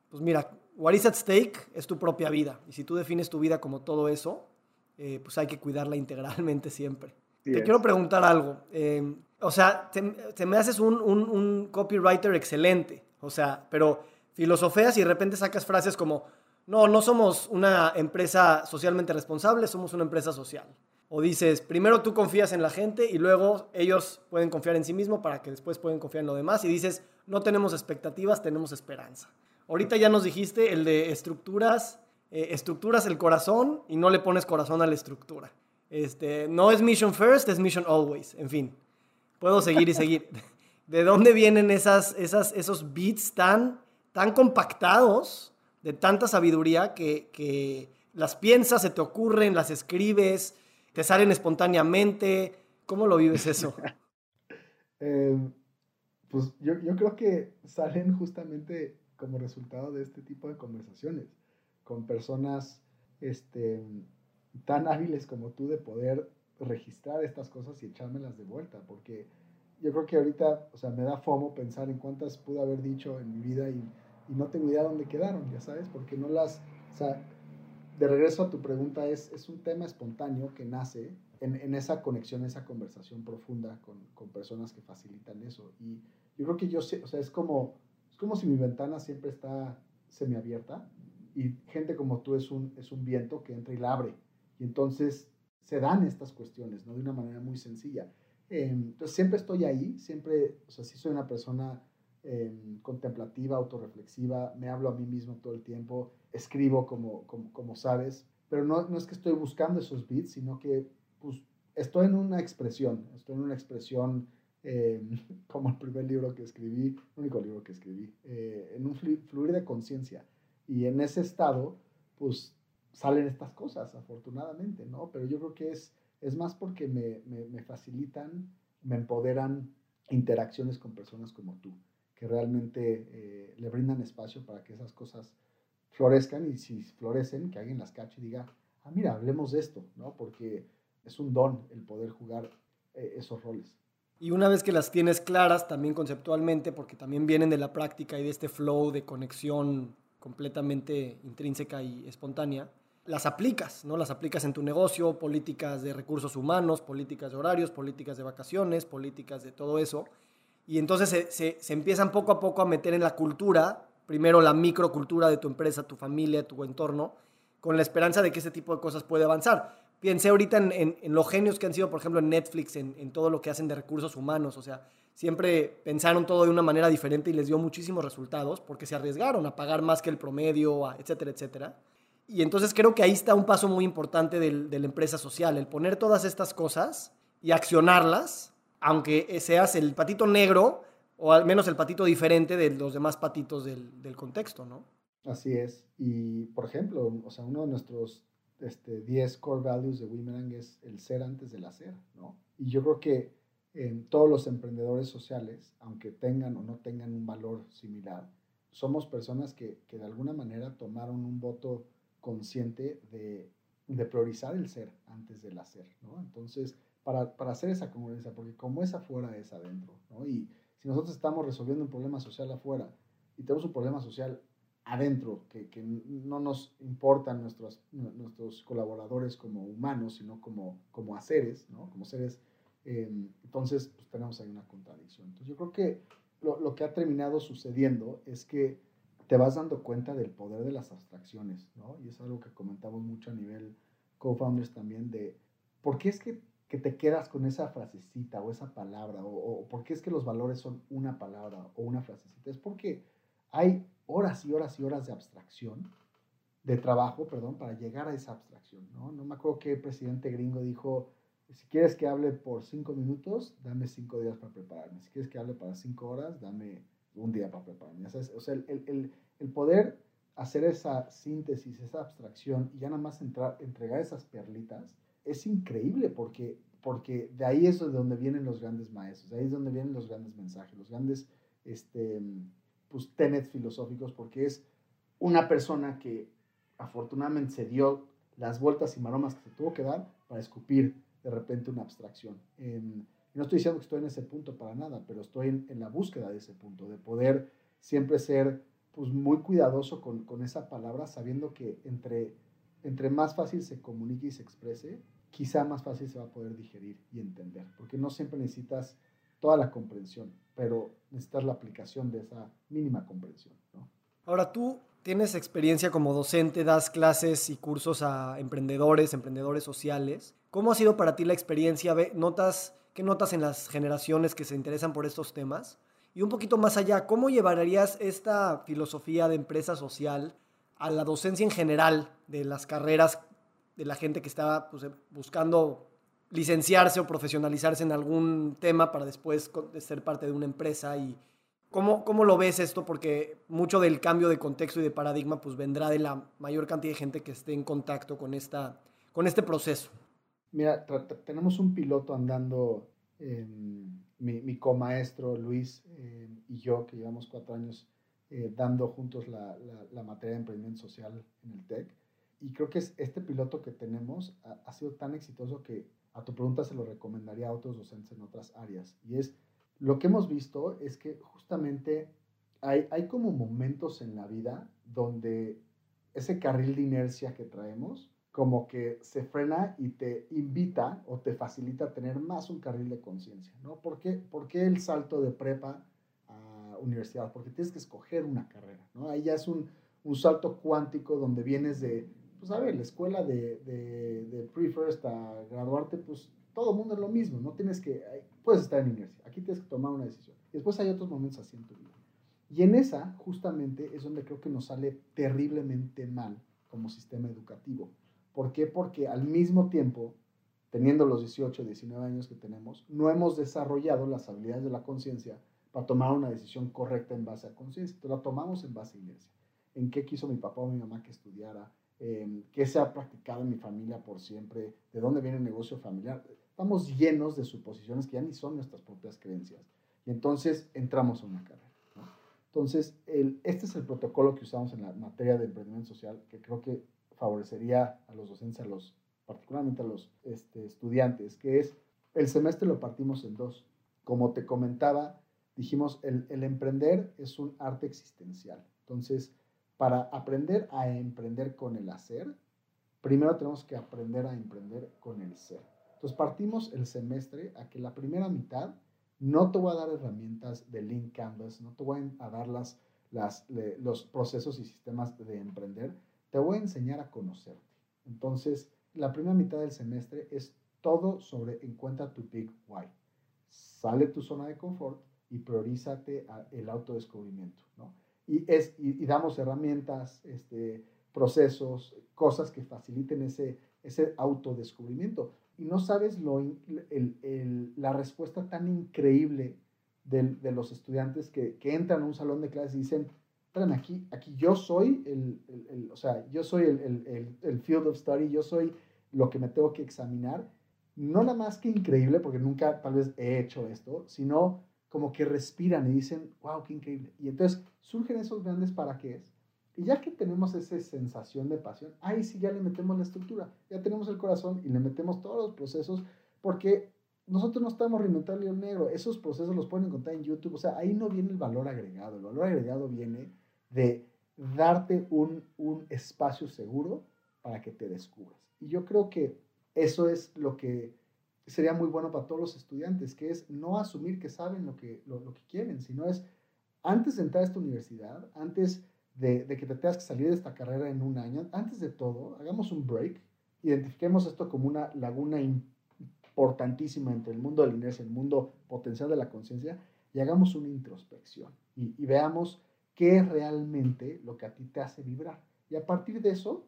pues mira, what is at stake es tu propia vida. Y si tú defines tu vida como todo eso, eh, pues hay que cuidarla integralmente siempre. Te quiero preguntar algo. Eh, o sea, te, me haces un, un, un, copywriter excelente. O sea, pero filosofeas y de repente sacas frases como, no, no somos una empresa socialmente responsable, somos una empresa social. O dices, primero tú confías en la gente y luego ellos pueden confiar en sí mismo para que después pueden confiar en lo demás. Y dices, no tenemos expectativas, tenemos esperanza. Ahorita ya nos dijiste el de estructuras, eh, estructuras el corazón y no le pones corazón a la estructura. Este, no es mission first, es mission always. En fin, puedo seguir y seguir. ¿De dónde vienen esas, esos beats tan, tan compactados, de tanta sabiduría que, que las piensas, se te ocurren, las escribes? ¿Te salen espontáneamente? ¿Cómo lo vives eso? Em, pues yo, yo, creo que salen justamente como resultado de este tipo de conversaciones con personas este, tan hábiles como tú de poder registrar estas cosas y echármelas de vuelta, porque yo creo que ahorita, o sea, me da fomo pensar en cuántas pude haber dicho en mi vida y, y no tengo idea dónde quedaron, ya sabes, porque no las, o sea, de regreso a tu pregunta, es, es un tema espontáneo que nace en, en esa conexión, esa conversación profunda con, con, personas que facilitan eso. Y yo creo que yo, o sea, es como, es como si mi ventana siempre está semiabierta y gente como tú es un, es un viento que entra y la abre. Y entonces se dan estas cuestiones, ¿no? De una manera muy sencilla. Eh, entonces siempre estoy ahí, siempre, o sea, sí soy una persona Em, contemplativa, autorreflexiva, me hablo a mí mismo todo el tiempo, escribo como, como, sabes, pero no, no, es que estoy buscando esos beats, sino que pues, estoy en una expresión, estoy en una expresión em, como el primer libro que escribí, el único libro que escribí, eh, en un fluir de conciencia. Y en ese estado, pues salen estas cosas, afortunadamente, ¿no? Pero yo creo que es, es más porque me, me, me facilitan, me empoderan interacciones con personas como tú que realmente eh, le brindan espacio para que esas cosas florezcan y si florecen, que alguien las cache y diga, ah, mira, hablemos de esto, ¿no? Porque es un don el poder jugar eh, esos roles. Y una vez que las tienes claras también conceptualmente, porque también vienen de la práctica y de este flow de conexión completamente intrínseca y espontánea, las aplicas, ¿no? Las aplicas en tu negocio, políticas de recursos humanos, políticas de horarios, políticas de vacaciones, políticas de todo eso. Y entonces se, se, empiezan poco a poco a meter en la cultura, primero la microcultura de tu empresa, tu familia, tu entorno, con la esperanza de que ese tipo de cosas puede avanzar. Piense ahorita en, en, los genios que han sido, por ejemplo, en Netflix, en, en, todo lo que hacen de recursos humanos. O sea, siempre pensaron todo de una manera diferente y les dio muchísimos resultados porque se arriesgaron a pagar más que el promedio, etcétera, etcétera. Y entonces creo que ahí está un paso muy importante de la empresa social, el poner todas estas cosas y accionarlas aunque seas el patito negro o al menos el patito diferente de los demás patitos del, del contexto, ¿no? Así es. Y, por ejemplo, o sea, uno de nuestros este, 10 core values de Wimerang es el ser antes del hacer, ¿no? Y yo creo que en todos los emprendedores sociales, aunque tengan o no tengan un valor similar, somos personas que, que de alguna manera tomaron un voto consciente de, de, priorizar el ser antes del hacer, ¿no? Entonces, para, para hacer esa congruencia, porque como es afuera, es adentro, ¿no? Y si nosotros estamos resolviendo un problema social afuera y tenemos un problema social adentro, que, que no nos importan nuestros, nuestros colaboradores como humanos, sino como, como haceres, ¿no? como seres, eh, entonces pues tenemos ahí una contradicción. Entonces yo creo que lo, lo, que ha terminado sucediendo es que te vas dando cuenta del poder de las abstracciones, ¿no? y es algo que comentamos mucho a nivel co-founders también, de por qué es que, que, te quedas con esa frasecita o esa palabra, o, por qué es que los valores son una palabra o una frasecita, es porque hay horas y horas y horas de abstracción, de trabajo, perdón, para llegar a esa abstracción, ¿no? No me acuerdo qué presidente gringo dijo, si quieres que hable por cinco minutos, dame cinco días para prepararme. Si quieres que hable para cinco horas, dame un día para prepararme. O sea, el, el, el poder hacer esa síntesis, esa abstracción y ya nada más entrar, entregar esas perlitas, es increíble porque, porque de ahí es de donde vienen los grandes maestros, de ahí es donde vienen los grandes mensajes, los grandes este, pues, tenets filosóficos, porque es una persona que afortunadamente se dio las vueltas y maromas que se tuvo que dar para escupir de repente una abstracción. No estoy diciendo que estoy en ese punto para nada, pero estoy en, la búsqueda de ese punto, de poder siempre ser pues, muy cuidadoso con, con, esa palabra, sabiendo que entre, entre más fácil se comunique y se exprese, quizá más fácil se va a poder digerir y entender, porque no siempre necesitas toda la comprensión, pero necesitas la aplicación de esa mínima comprensión. Ahora tú tienes experiencia como docente, das clases y cursos a emprendedores, emprendedores sociales. ¿Cómo ha sido para ti la experiencia? ¿Notas, ¿Qué notas en las generaciones que se interesan por estos temas? Y un poquito más allá, ¿cómo llevarías esta filosofía de empresa social a la docencia en general de las carreras de la gente que está pues, buscando licenciarse o profesionalizarse en algún tema para después ser parte de una empresa y ¿cómo, cómo lo ves esto? Porque mucho del cambio de contexto y de paradigma pues vendrá de la mayor cantidad de gente que esté en contacto con, esta, con este proceso. Mira, tenemos un piloto andando, mi, mi co-maestro Luis eh, y yo, que llevamos cuatro años eh, dando juntos la, la, la, materia de emprendimiento social en el TEC. Y creo que es, este piloto que tenemos ha, ha sido tan exitoso que a tu pregunta se lo recomendaría a otros docentes en otras áreas. Y es, lo que hemos visto es que justamente hay, hay como momentos en la vida donde ese carril de inercia que traemos como que se frena y te invita o te facilita tener más un carril de conciencia, ¿no? ¿Por qué, ¿Por qué el salto de prepa a universidad? Porque tienes que escoger una carrera, ¿no? Ahí ya es un, un salto cuántico donde vienes de pues a ver, la escuela de, de, de pre-first a graduarte, pues todo el mundo es lo mismo, no tienes que, puedes estar en inercia, aquí tienes que tomar una decisión. Después hay otros momentos así en tu vida. Y en esa, justamente, es donde creo que nos sale terriblemente mal como sistema educativo. ¿Por qué? Porque al mismo tiempo, teniendo los 18, 19 años que tenemos, no hemos desarrollado las habilidades de la conciencia para tomar una decisión correcta en base a conciencia. Entonces la tomamos en base a inercia. ¿En qué quiso mi papá o mi mamá que estudiara? eh, qué se ha practicado en mi familia por siempre, de dónde viene el negocio familiar. Estamos llenos de suposiciones que ya ni son nuestras propias creencias. Y entonces entramos a una carrera. Entonces, este es el protocolo que usamos en la materia de emprendimiento social, que creo que favorecería a los docentes, a los, particularmente a los este, estudiantes, que es el semestre lo partimos en dos. Como te comentaba, dijimos, el, el emprender es un arte existencial. Entonces, para aprender a emprender con el hacer, primero tenemos que aprender a emprender con el ser. Entonces partimos el semestre a que la primera mitad no te voy a dar herramientas de Lean Canvas, no te voy a dar las, las, los procesos y sistemas de emprender, te voy a enseñar a conocerte. Entonces, la primera mitad del semestre es todo sobre encuentra tu Big Why. Sale tu zona de confort y priorízate el autodescubrimiento, ¿no? y, es, y, y damos herramientas este, procesos, cosas que faciliten ese, ese autodescubrimiento. Y no sabes lo, la respuesta tan increíble de, los estudiantes que, entran a un salón de clases y dicen, entran aquí, aquí yo soy el, o sea, yo soy el, field of study, yo soy lo que me tengo que examinar. No nada más que increíble, porque nunca tal vez he hecho esto, sino como que respiran y dicen, wow, qué increíble. Y entonces surgen esos grandes para qué es. Y ya que tenemos esa sensación de pasión, ahí sí ya le metemos la estructura, ya tenemos el corazón y le metemos todos los procesos, porque nosotros no estamos reinventando el negro, esos procesos los pueden encontrar en YouTube, o sea, ahí no viene el valor agregado, el valor agregado viene de darte un, un espacio seguro para que te descubras. Y yo creo que eso es lo que sería muy bueno para todos los estudiantes, que es no asumir que saben lo que, lo, lo que quieren, sino es antes de entrar a esta universidad, antes de, de, que te tengas que salir de esta carrera en un año, antes de todo, hagamos un break, identifiquemos esto como una laguna importantísima entre el mundo de la inercia y el mundo potencial de la conciencia y hagamos una introspección y, veamos qué es realmente lo que a ti te hace vibrar. Y a partir de eso,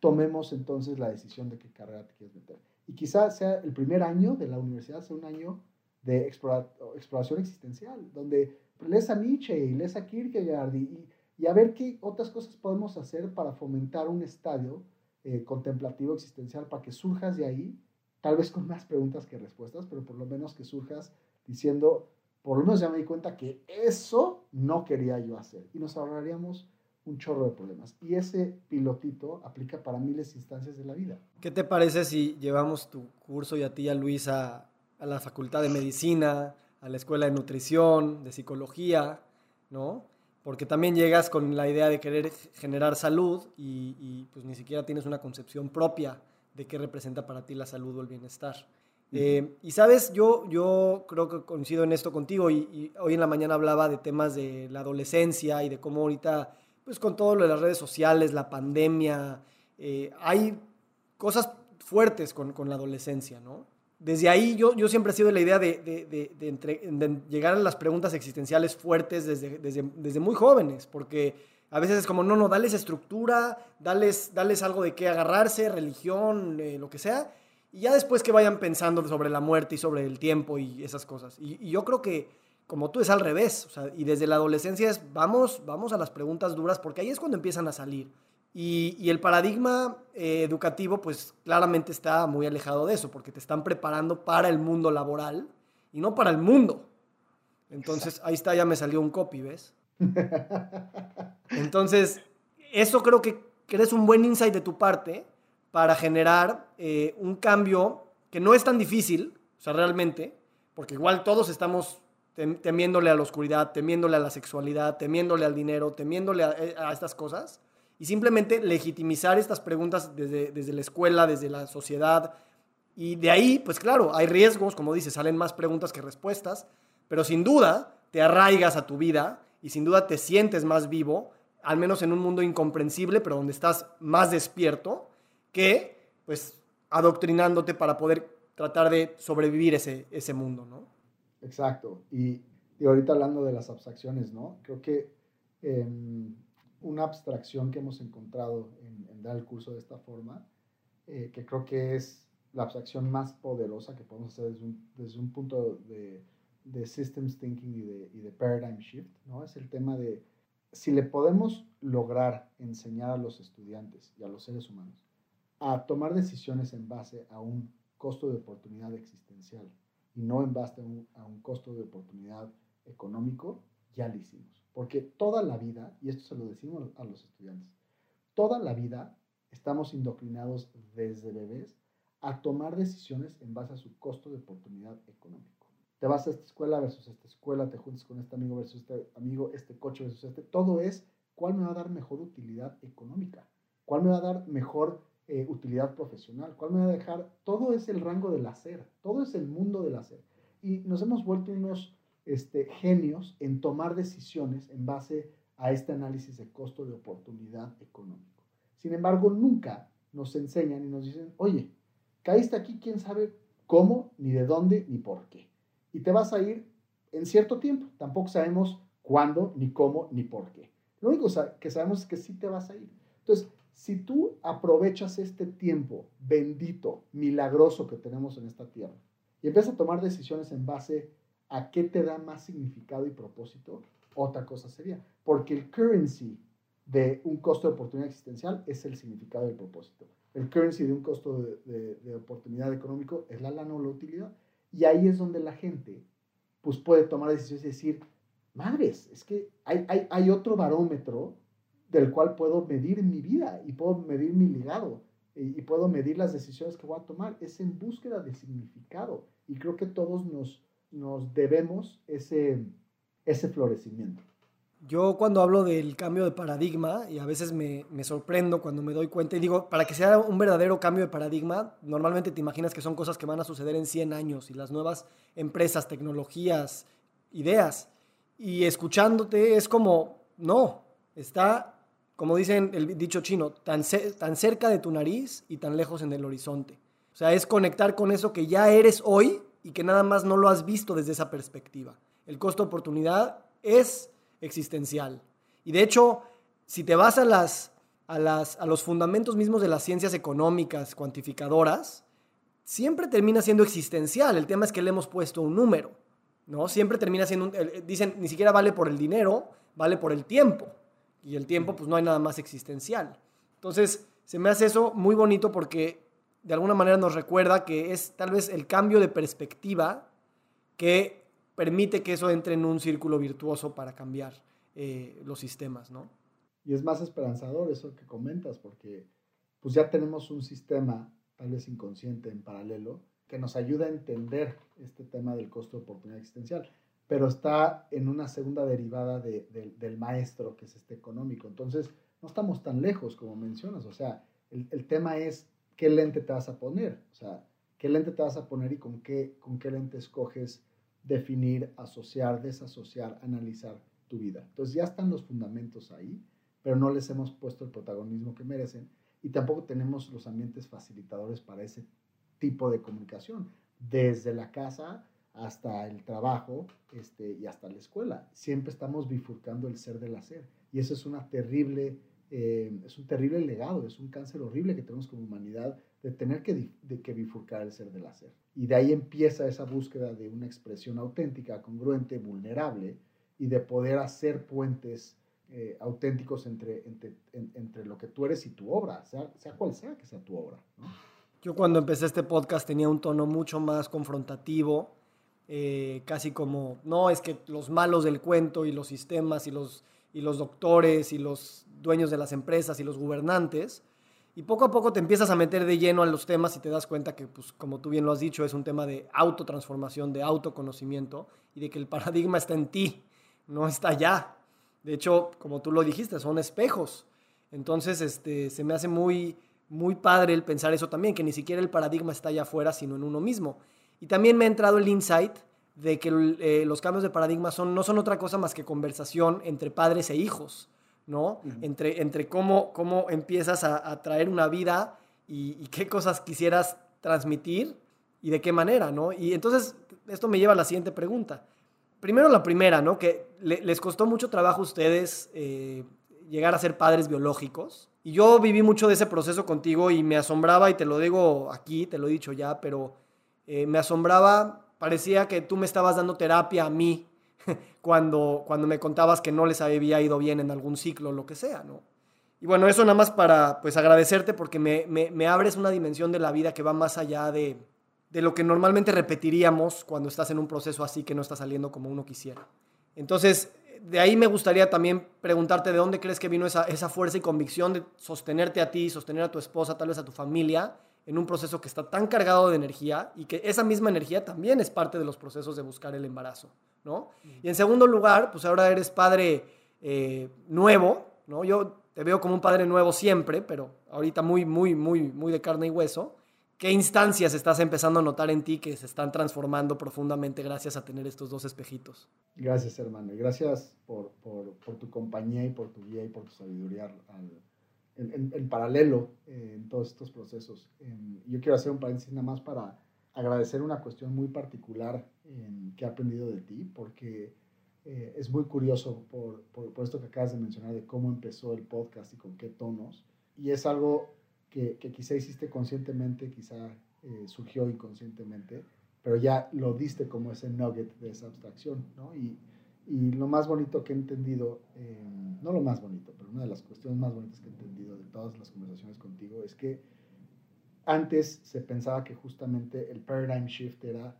tomemos entonces la decisión de qué carrera te quieres meter. Y quizás sea el primer año de la universidad, sea un año de exploración existencial, donde lees a Nietzsche y lees a Kierkegaard y, a ver qué otras cosas podemos hacer para fomentar un estadio eh, contemplativo existencial para que surjas de ahí tal vez con más preguntas que respuestas, pero por lo menos que surjas diciendo, por lo menos ya me di cuenta que eso no quería yo hacer y nos ahorraríamos un chorro de problemas. Y ese pilotito aplica para miles de instancias de la vida. ¿Qué te parece si llevamos tu curso y a ti, a Luis, a, la Facultad de Medicina, a la Escuela de Nutrición, de Psicología, ¿no? Porque también llegas con la idea de querer generar salud y, y pues ni siquiera tienes una concepción propia de qué representa para ti la salud o el bienestar. Eh, y sabes, yo, yo creo que coincido en esto contigo y, hoy en la mañana hablaba de temas de la adolescencia y de cómo ahorita, pues con todo lo de las redes sociales, la pandemia, eh, hay cosas fuertes con, con, la adolescencia, ¿no? Desde ahí yo, yo siempre he sido de la idea de, de, de, llegar a las preguntas existenciales fuertes desde, desde, desde muy jóvenes, porque a veces es como, no, no, dales estructura, dales, dales algo de qué agarrarse, religión, eh, lo que sea, y ya después que vayan pensando sobre la muerte y sobre el tiempo y esas cosas. Y, yo creo que, como tú, es al revés, o sea, y desde la adolescencia es, vamos, vamos a las preguntas duras, porque ahí es cuando empiezan a salir. Y, y el paradigma eh, educativo, pues claramente está muy alejado de eso, porque te están preparando para el mundo laboral y no para el mundo. Entonces, ahí está, ya me salió un copy, ¿ves? Entonces, eso creo que, eres un buen insight de tu parte para generar eh, un cambio que no es tan difícil, o sea, realmente, porque igual todos estamos temiéndole a la oscuridad, temiéndole a la sexualidad, temiéndole al dinero, temiéndole a, eh, estas cosas, y simplemente legitimizar estas preguntas desde, desde, la escuela, desde la sociedad, y de ahí, pues claro, hay riesgos, como dices, salen más preguntas que respuestas, pero sin duda te arraigas a tu vida y sin duda te sientes más vivo, al menos en un mundo incomprensible, pero donde estás más despierto, que pues adoctrinándote para poder tratar de sobrevivir ese, ese mundo, ¿no? Exacto. Y, y ahorita hablando de las abstracciones, ¿no? Creo que em, una abstracción que hemos encontrado en, dar el curso de esta forma, eh, que creo que es la abstracción más poderosa que podemos hacer desde un, desde un punto de de systems thinking y de, y de paradigm shift, ¿no? Es el tema de si le podemos lograr enseñar a los estudiantes y a los seres humanos a tomar decisiones en base a un costo de oportunidad existencial y no en base a un, a un costo de oportunidad económico, ya lo hicimos. Porque toda la vida, y esto se lo decimos a los estudiantes, toda la vida estamos indoctrinados desde bebés a tomar decisiones en base a su costo de oportunidad económico te vas a esta escuela versus esta escuela, te juntas con este amigo versus este amigo, este coche versus este, todo es cuál me va a dar mejor utilidad económica, cuál me va a dar mejor eh, utilidad profesional, cuál me va a dejar, todo es el rango del hacer, todo es el mundo del hacer. Y nos hemos vuelto unos este, genios en tomar decisiones en base a este análisis de costo de oportunidad económico. Sin embargo, nunca nos enseñan y nos dicen, oye, caíste aquí, quién sabe cómo, ni de dónde, ni por qué y te vas a ir en cierto tiempo. Tampoco sabemos cuándo, ni cómo, ni por qué. Lo único que sabemos es que sí te vas a ir. Entonces, si tú aprovechas este tiempo bendito, milagroso que tenemos en esta tierra y empiezas a tomar decisiones en base a qué te da más significado y propósito, otra cosa sería. Porque el currency de un costo de oportunidad existencial es el significado del propósito. El currency de un costo de, oportunidad económico es la lana o la utilidad. Y ahí es donde la gente pues, puede tomar decisiones y decir, madres, es que hay, hay, hay otro barómetro del cual puedo medir mi vida y puedo medir mi legado y, puedo medir las decisiones que voy a tomar. Es en búsqueda de significado. Y creo que todos nos, nos debemos ese, ese florecimiento. Yo cuando hablo del cambio de paradigma, y a veces me, me, sorprendo cuando me doy cuenta, y digo, para que sea un verdadero cambio de paradigma, normalmente te imaginas que son cosas que van a suceder en 100 años, y las nuevas empresas, tecnologías, ideas, y escuchándote es como, no, está, como dicen el dicho chino, tan, tan cerca de tu nariz y tan lejos en el horizonte. O sea, es conectar con eso que ya eres hoy y que nada más no lo has visto desde esa perspectiva. El costo de oportunidad es existencial. Y de hecho, si te vas a, las, a, las, a los fundamentos mismos de las ciencias económicas cuantificadoras, siempre termina siendo existencial. El tema es que le hemos puesto un número, ¿no? Siempre termina siendo, un, dicen, ni siquiera vale por el dinero, vale por el tiempo. Y el tiempo, pues no hay nada más existencial. Entonces, se me hace eso muy bonito porque de alguna manera nos recuerda que es tal vez el cambio de perspectiva que permite que eso entre en un círculo virtuoso para cambiar eh, los sistemas, ¿no? Y es más esperanzador eso que comentas, porque pues ya tenemos un sistema, tal vez inconsciente, en paralelo, que nos ayuda a entender este tema del costo de oportunidad existencial, pero está en una segunda derivada del maestro, que es este económico. Entonces, no estamos tan lejos como mencionas, o sea, el, el, tema es qué lente te vas a poner, o sea, qué lente te vas a poner y con qué, con qué lente escoges definir, asociar, desasociar, analizar tu vida. Entonces ya están los fundamentos ahí, pero no les hemos puesto el protagonismo que merecen y tampoco tenemos los ambientes facilitadores para ese tipo de comunicación, desde la casa hasta el trabajo este, y hasta la escuela. Siempre estamos bifurcando el ser del hacer y eso es una terrible, eh, es un terrible legado, es un cáncer horrible que tenemos como humanidad de tener que, de que bifurcar el ser del hacer. Y de ahí empieza esa búsqueda de una expresión auténtica, congruente, vulnerable, y de poder hacer puentes eh, auténticos entre, entre, entre, lo que tú eres y tu obra, sea, sea cual sea que sea tu obra. Yo cuando empecé este podcast tenía un tono mucho más confrontativo, eh, casi como, no, es que los malos del cuento y los sistemas y los, y los doctores y los dueños de las empresas y los gobernantes, y poco a poco te empiezas a meter de lleno a los temas y te das cuenta que, pues, como tú bien lo has dicho, es un tema de autotransformación, de autoconocimiento y de que el paradigma está en ti, no está allá. De hecho, como tú lo dijiste, son espejos. Entonces, este, se me hace muy, muy padre el pensar eso también, que ni siquiera el paradigma está allá afuera, sino en uno mismo. Y también me ha entrado el insight de que eh, los cambios de paradigma son, no son otra cosa más que conversación entre padres e hijos. ¿no? Entre, entre cómo, cómo empiezas a, traer una vida y, qué cosas quisieras transmitir y de qué manera, ¿no? Y entonces esto me lleva a la siguiente pregunta. Primero la primera, ¿no? Que les costó mucho trabajo a ustedes eh, llegar a ser padres biológicos. Y yo viví mucho de ese proceso contigo y me asombraba, y te lo digo aquí, te lo he dicho ya, pero eh, me asombraba, parecía que tú me estabas dando terapia a mí cuando, cuando me contabas que no les había ido bien en algún ciclo lo que sea, ¿no? Y bueno, eso nada más para pues agradecerte porque me, me, abres una dimensión de la vida que va más allá de, de, lo que normalmente repetiríamos cuando estás en un proceso así que no está saliendo como uno quisiera. Entonces, de ahí me gustaría también preguntarte de dónde crees que vino esa, esa fuerza y convicción de sostenerte a ti, sostener a tu esposa, tal vez a tu familia, en un proceso que está tan cargado de energía y que esa misma energía también es parte de los procesos de buscar el embarazo. ¿no? Y en segundo lugar, pues ahora eres padre eh, nuevo, ¿no? Yo te veo como un padre nuevo siempre, pero ahorita muy, muy, muy, muy de carne y hueso. ¿Qué instancias estás empezando a notar en ti que se están transformando profundamente gracias a tener estos dos espejitos? Gracias, hermano. Y gracias por, por, por, tu compañía y por tu guía y por tu sabiduría en, paralelo eh, en todos estos procesos. yo quiero hacer un paréntesis nada más para agradecer una cuestión muy particular que he aprendido de ti, porque eh, es muy curioso por, por, esto que acabas de mencionar de cómo empezó el podcast y con qué tonos. y es algo que, que, quizá hiciste conscientemente, quizá eh, surgió inconscientemente, pero ya lo diste como ese nugget de esa abstracción, ¿no? Y, y lo más bonito que he entendido, eh, no lo más bonito, pero una de las cuestiones más bonitas que he entendido de todas las conversaciones contigo es que antes se pensaba que justamente el paradigm shift era,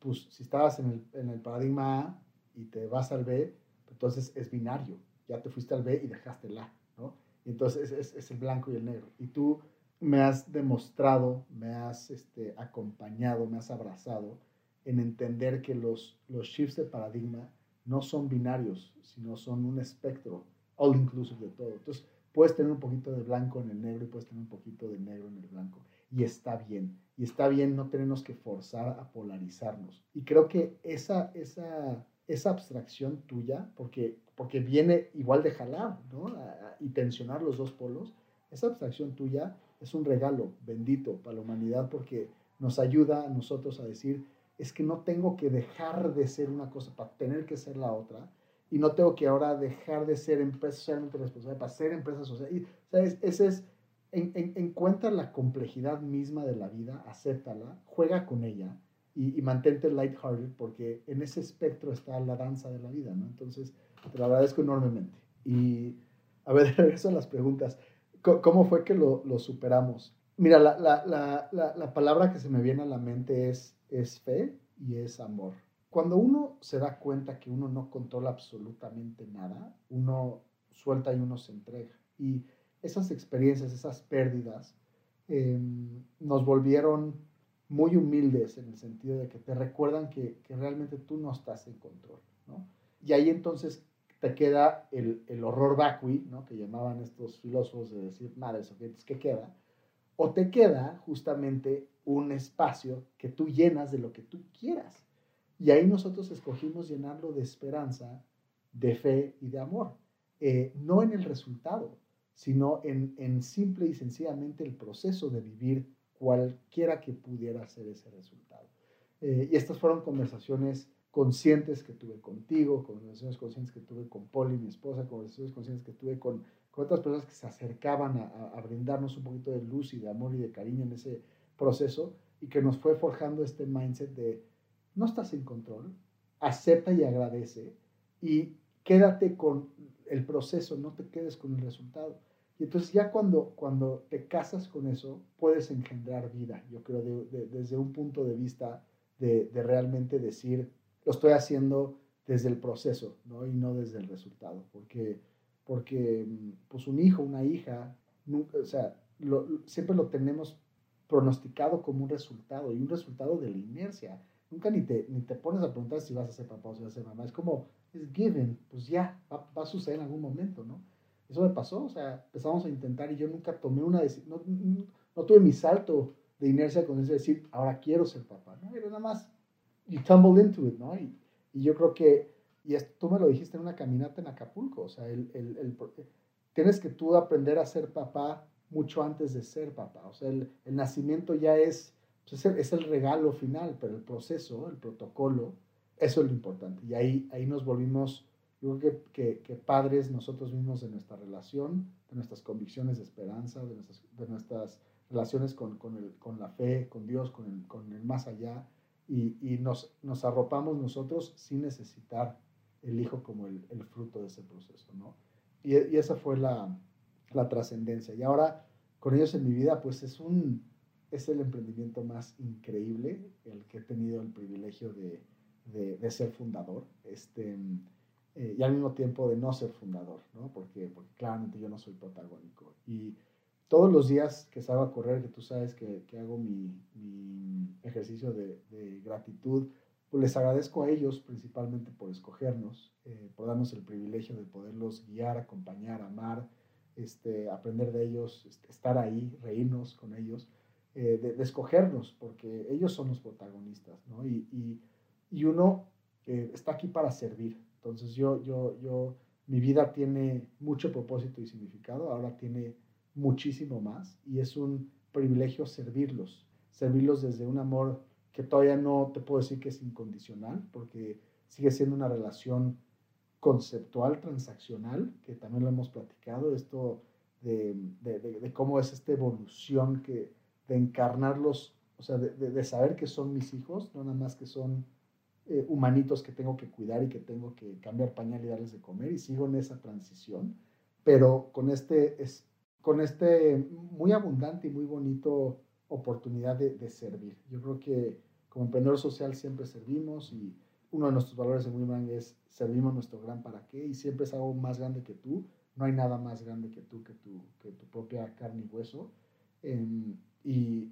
pues si estabas en el, en el paradigma A y te vas al B, entonces es binario, ya te fuiste al B y dejaste el A, ¿no? Y entonces es, es, el blanco y el negro. Y tú me has demostrado, me has este, acompañado, me has abrazado en entender que los, los shifts de paradigma no son binarios, sino son un espectro all inclusive de todo. Entonces, puedes tener un poquito de blanco en el negro y puedes tener un poquito de negro en el blanco. Y está bien. Y está bien no tenemos que forzar a polarizarnos. Y creo que esa, esa, esa abstracción tuya, porque, porque viene igual de jalar ¿no? y tensionar los dos polos, esa abstracción tuya es un regalo bendito para la humanidad porque nos ayuda a nosotros a decir, es que no tengo que dejar de ser una cosa para tener que ser la otra y no tengo que ahora dejar de ser empresa socialmente responsable para ser empresa social. Y, Ese es, en, encuentra la complejidad misma de la vida, acéptala, juega con ella y, y mantente lighthearted porque en ese espectro está la danza de la vida, ¿no? Entonces, te lo agradezco enormemente. Y, a ver, regreso a las preguntas. ¿Cómo fue que lo, lo superamos? Mira, la, la, la, la, palabra que se me viene a la mente es, es fe y es amor. Cuando uno se da cuenta que uno no controla absolutamente nada, uno suelta y uno se entrega. Y esas experiencias, esas pérdidas, em, nos volvieron muy humildes en el sentido de que te recuerdan que, que realmente tú no estás en control. ¿no? Y ahí entonces te queda el, el horror vacui, ¿no? que llamaban estos filósofos de decir, madres, ¿qué queda? O te queda justamente un espacio que tú llenas de lo que tú quieras. Y ahí nosotros escogimos llenarlo de esperanza, de fe y de amor. Eh, no en el resultado, sino en, en, simple y sencillamente el proceso de vivir cualquiera que pudiera ser ese resultado. Eh, y estas fueron conversaciones conscientes que tuve contigo, conversaciones conscientes que tuve con Polly, mi esposa, conversaciones conscientes que tuve con, con otras personas que se acercaban a, a, brindarnos un poquito de luz y de amor y de cariño en ese proceso y que nos fue forjando este mindset de no estás en control, acepta y agradece y quédate con el proceso, no te quedes con el resultado. Y entonces ya cuando, cuando te casas con eso, puedes engendrar vida, yo creo, desde un punto de vista de, de, realmente decir, lo estoy haciendo desde el proceso, ¿no? Y no desde el resultado, porque, porque pues un hijo, una hija, nunca, o sea, siempre lo tenemos pronosticado como un resultado y un resultado de la inercia nunca ni te, ni te pones a preguntar si vas a ser papá o si vas a ser mamá. Es como, es given, pues ya, va, va, a suceder en algún momento, ¿no? Eso me pasó, o sea, empezamos a intentar y yo nunca tomé una decisión, no, no, tuve mi salto de inercia con eso de decir, ahora quiero ser papá, ¿no? Era nada más, you tumble into it, ¿no? Y, y yo creo que, y esto, tú me lo dijiste en una caminata en Acapulco, o sea, el, el, el, tienes que tú aprender a ser papá mucho antes de ser papá, o sea, el, nacimiento ya es pues, es el, regalo final, pero el proceso, el protocolo, eso es lo importante. Y ahí, ahí nos volvimos, yo creo que, que, padres nosotros mismos de nuestra relación, de nuestras convicciones de esperanza, de nuestras, relaciones con, con, el, con, la fe, con Dios, con el, con el más allá, y, y nos, nos, arropamos nosotros sin necesitar el hijo como el, el fruto de ese proceso, ¿no? Y esa fue la, la trascendencia. Y ahora, con ellos en mi vida, pues es un, es el emprendimiento más increíble, el que he tenido el privilegio de, de, ser fundador, este, eh, y al mismo tiempo de no ser fundador, ¿no? Porque, porque claramente yo no soy protagónico. Y todos los días que salgo a correr, que tú sabes que, que hago mi, mi ejercicio de, gratitud, pues les agradezco a ellos principalmente por escogernos, eh, por darnos el privilegio de poderlos guiar, acompañar, amar, este, aprender de ellos, este, estar ahí, reírnos con ellos. Eh, de, escogernos, porque ellos son los protagonistas, ¿no? Y, y, y uno eh, está aquí para servir. Entonces yo, yo, yo, mi vida tiene mucho propósito y significado, ahora tiene muchísimo más y es un privilegio servirlos, servirlos desde un amor que todavía no te puedo decir que es incondicional, porque sigue siendo una relación conceptual, transaccional, que también lo hemos platicado. Esto de, cómo es esta evolución que, de encarnarlos, o sea, de, saber que son mis hijos, no nada más que son eh, humanitos que tengo que cuidar y que tengo que cambiar pañal y darles de comer, y sigo en esa transición, pero con este, es, con este muy abundante y muy bonito oportunidad de, servir. Yo creo que como emprendedor social siempre servimos y uno de nuestros valores de Wiman es servimos nuestro gran para qué y siempre es algo más grande que tú. No hay nada más grande que tú, que tu, que tu propia carne y hueso. Em, y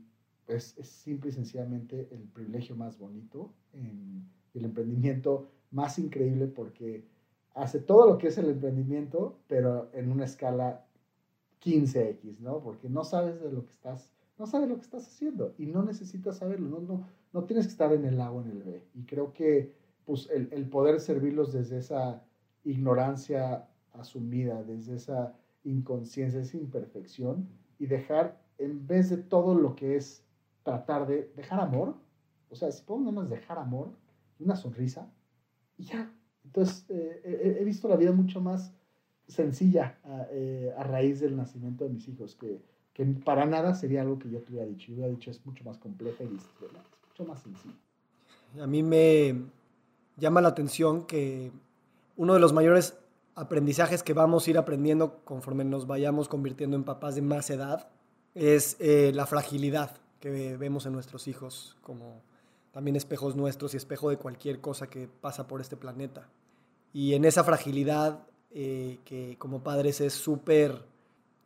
es, es, simple y sencillamente el privilegio más bonito, em, el emprendimiento más increíble porque hace todo lo que es el emprendimiento, pero en una escala 15x, ¿no? Porque no sabes de lo que estás, no sabes lo que estás haciendo y no necesitas saberlo, no, no, no tienes que estar en el A o en el B. Y creo que pues, el, el poder servirlos desde esa ignorancia asumida, desde esa inconsciencia, esa imperfección y dejar, en vez de todo lo que es tratar de dejar amor, o sea, si podemos nada más dejar amor, una sonrisa, y ya. Entonces, eh, he visto la vida mucho más sencilla eh, a, raíz del nacimiento de mis hijos, que, que, para nada sería algo que yo te hubiera dicho. Yo hubiera dicho es mucho más compleja y es mucho más sencillo. A mí me llama la atención que uno de los mayores aprendizajes que vamos a ir aprendiendo conforme nos vayamos convirtiendo en papás de más edad es eh, la fragilidad que vemos en nuestros hijos como también espejos nuestros y espejo de cualquier cosa que pasa por este planeta. Y en esa fragilidad eh, que como padres es súper,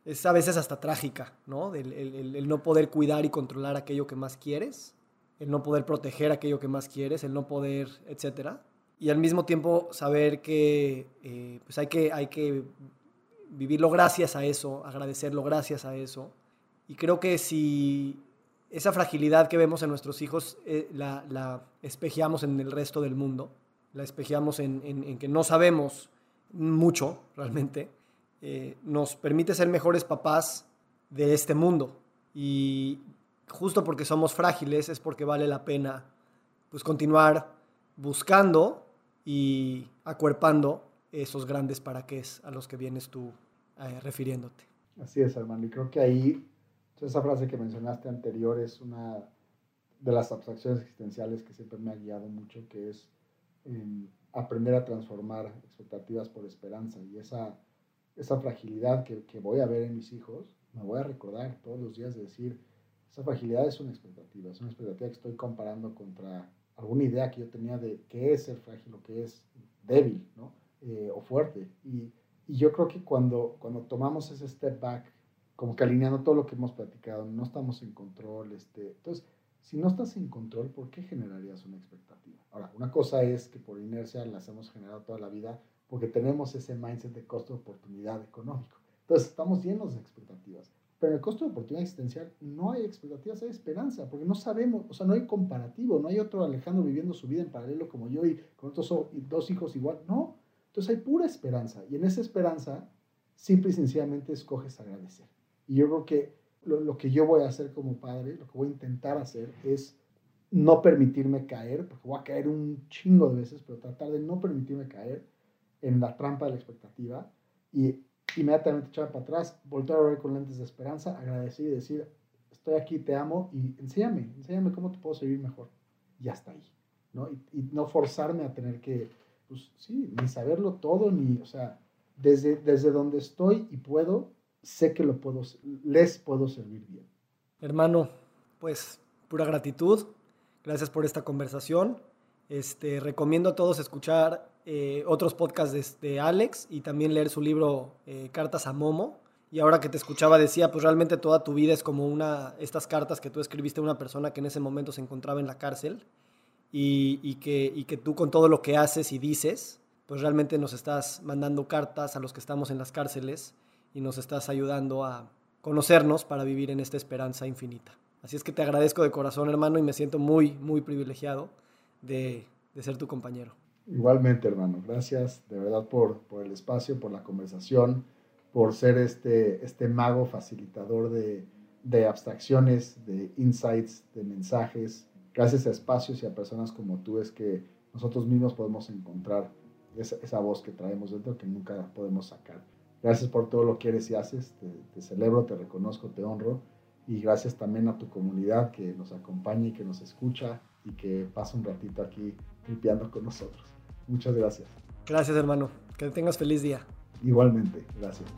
es a veces hasta trágica, ¿no? El, el, no poder cuidar y controlar aquello que más quieres, el no poder proteger aquello que más quieres, el no poder, etcétera. Y al mismo tiempo saber que, eh, pues hay que hay que vivirlo gracias a eso, agradecerlo gracias a eso. Y creo que si esa fragilidad que vemos en nuestros hijos eh, la, la, espejeamos en el resto del mundo, la espejeamos en, en, que no sabemos mucho realmente, eh, nos permite ser mejores papás de este mundo. Y justo porque somos frágiles es porque vale la pena pues continuar buscando y acuerpando esos grandes para qué a los que vienes tú eh, refiriéndote. Así es, hermano. Y creo que ahí, esa frase que mencionaste anterior es una de las abstracciones existenciales que siempre me ha guiado mucho, que es em, aprender a transformar expectativas por esperanza y esa, esa fragilidad que, que, voy a ver en mis hijos, me voy a recordar todos los días de decir, esa fragilidad es una expectativa, es una expectativa que estoy comparando contra alguna idea que yo tenía de qué es ser frágil o qué es débil ¿no? Eh, o fuerte. Y, y, yo creo que cuando, cuando tomamos ese step back, como que alineando todo lo que hemos platicado, no estamos en control, este, entonces si no estás en control, ¿por qué generarías una expectativa? Ahora, una cosa es que por inercia las hemos generado toda la vida porque tenemos ese mindset de costo de oportunidad económico. Entonces, estamos llenos de expectativas. Pero en el costo de oportunidad existencial no hay expectativas, hay esperanza, porque no sabemos, o sea, no hay comparativo, no hay otro Alejandro viviendo su vida en paralelo como yo y con otros dos hijos igual. No. Entonces hay pura esperanza. Y en esa esperanza, simple y sencillamente escoges agradecer. Y yo creo que lo, que yo voy a hacer como padre, lo que voy a intentar hacer es no permitirme caer, porque voy a caer un chingo de veces, pero tratar de no permitirme caer en la trampa de la expectativa y inmediatamente echar para atrás, volver a ver con lentes de esperanza, agradecer y decir, estoy aquí, te amo y enséñame, enséñame cómo te puedo servir mejor. Y hasta ahí, ¿no? Y, y, no forzarme a tener que, pues sí, ni saberlo todo, ni, o sea, desde, desde donde estoy y puedo, sé que lo puedo, les puedo servir bien. Hermano, pues pura gratitud. Gracias por esta conversación. Este, recomiendo a todos escuchar eh, otros podcasts de, Alex y también leer su libro eh, Cartas a Momo. Y ahora que te escuchaba decía, pues realmente toda tu vida es como una, estas cartas que tú escribiste a una persona que en ese momento se encontraba en la cárcel y, y, que, y que tú con todo lo que haces y dices, pues realmente nos estás mandando cartas a los que estamos en las cárceles y nos estás ayudando a conocernos para vivir en esta esperanza infinita. Así es que te agradezco de corazón, hermano, y me siento muy, muy privilegiado de, de ser tu compañero. Igualmente, hermano. Gracias de verdad por, por, el espacio, por la conversación, por ser este, este mago facilitador de, de abstracciones, de insights, de mensajes. Gracias a espacios y a personas como tú es que nosotros mismos podemos encontrar esa, esa voz que traemos dentro que nunca podemos sacar. Gracias por todo lo que eres y haces. Te, celebro, te reconozco, te honro. Y gracias también a tu comunidad que nos acompaña y que nos escucha y que pasa un ratito aquí limpiando con nosotros. Muchas gracias. Gracias, hermano. Que tengas feliz día. Igualmente, gracias.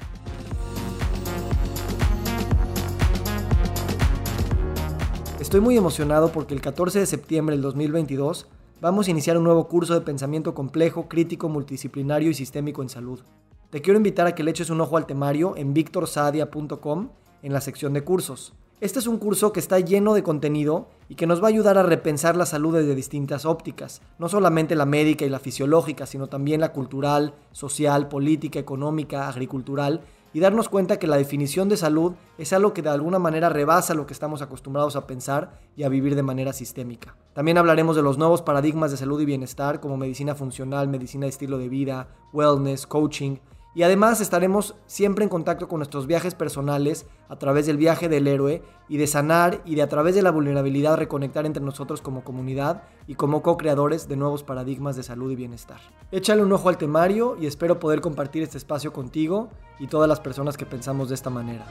Estoy muy emocionado porque el 14 de septiembre del 2022 vamos a iniciar un nuevo curso de pensamiento complejo, crítico, multidisciplinario y sistémico en salud. Te quiero invitar a que le eches un ojo al temario en victorsadia.com en la sección de cursos. Este es un curso que está lleno de contenido y que nos va a ayudar a repensar la salud desde distintas ópticas, no solamente la médica y la fisiológica, sino también la cultural, social, política, económica, agricultural y darnos cuenta que la definición de salud es algo que de alguna manera rebasa lo que estamos acostumbrados a pensar y a vivir de manera sistémica. También hablaremos de los nuevos paradigmas de salud y bienestar como medicina funcional, medicina de estilo de vida, wellness, coaching, y además estaremos siempre en contacto con nuestros viajes personales a través del viaje del héroe y de sanar y de a través de la vulnerabilidad reconectar entre nosotros como comunidad y como co-creadores de nuevos paradigmas de salud y bienestar. Échale un ojo al temario y espero poder compartir este espacio contigo y todas las personas que pensamos de esta manera.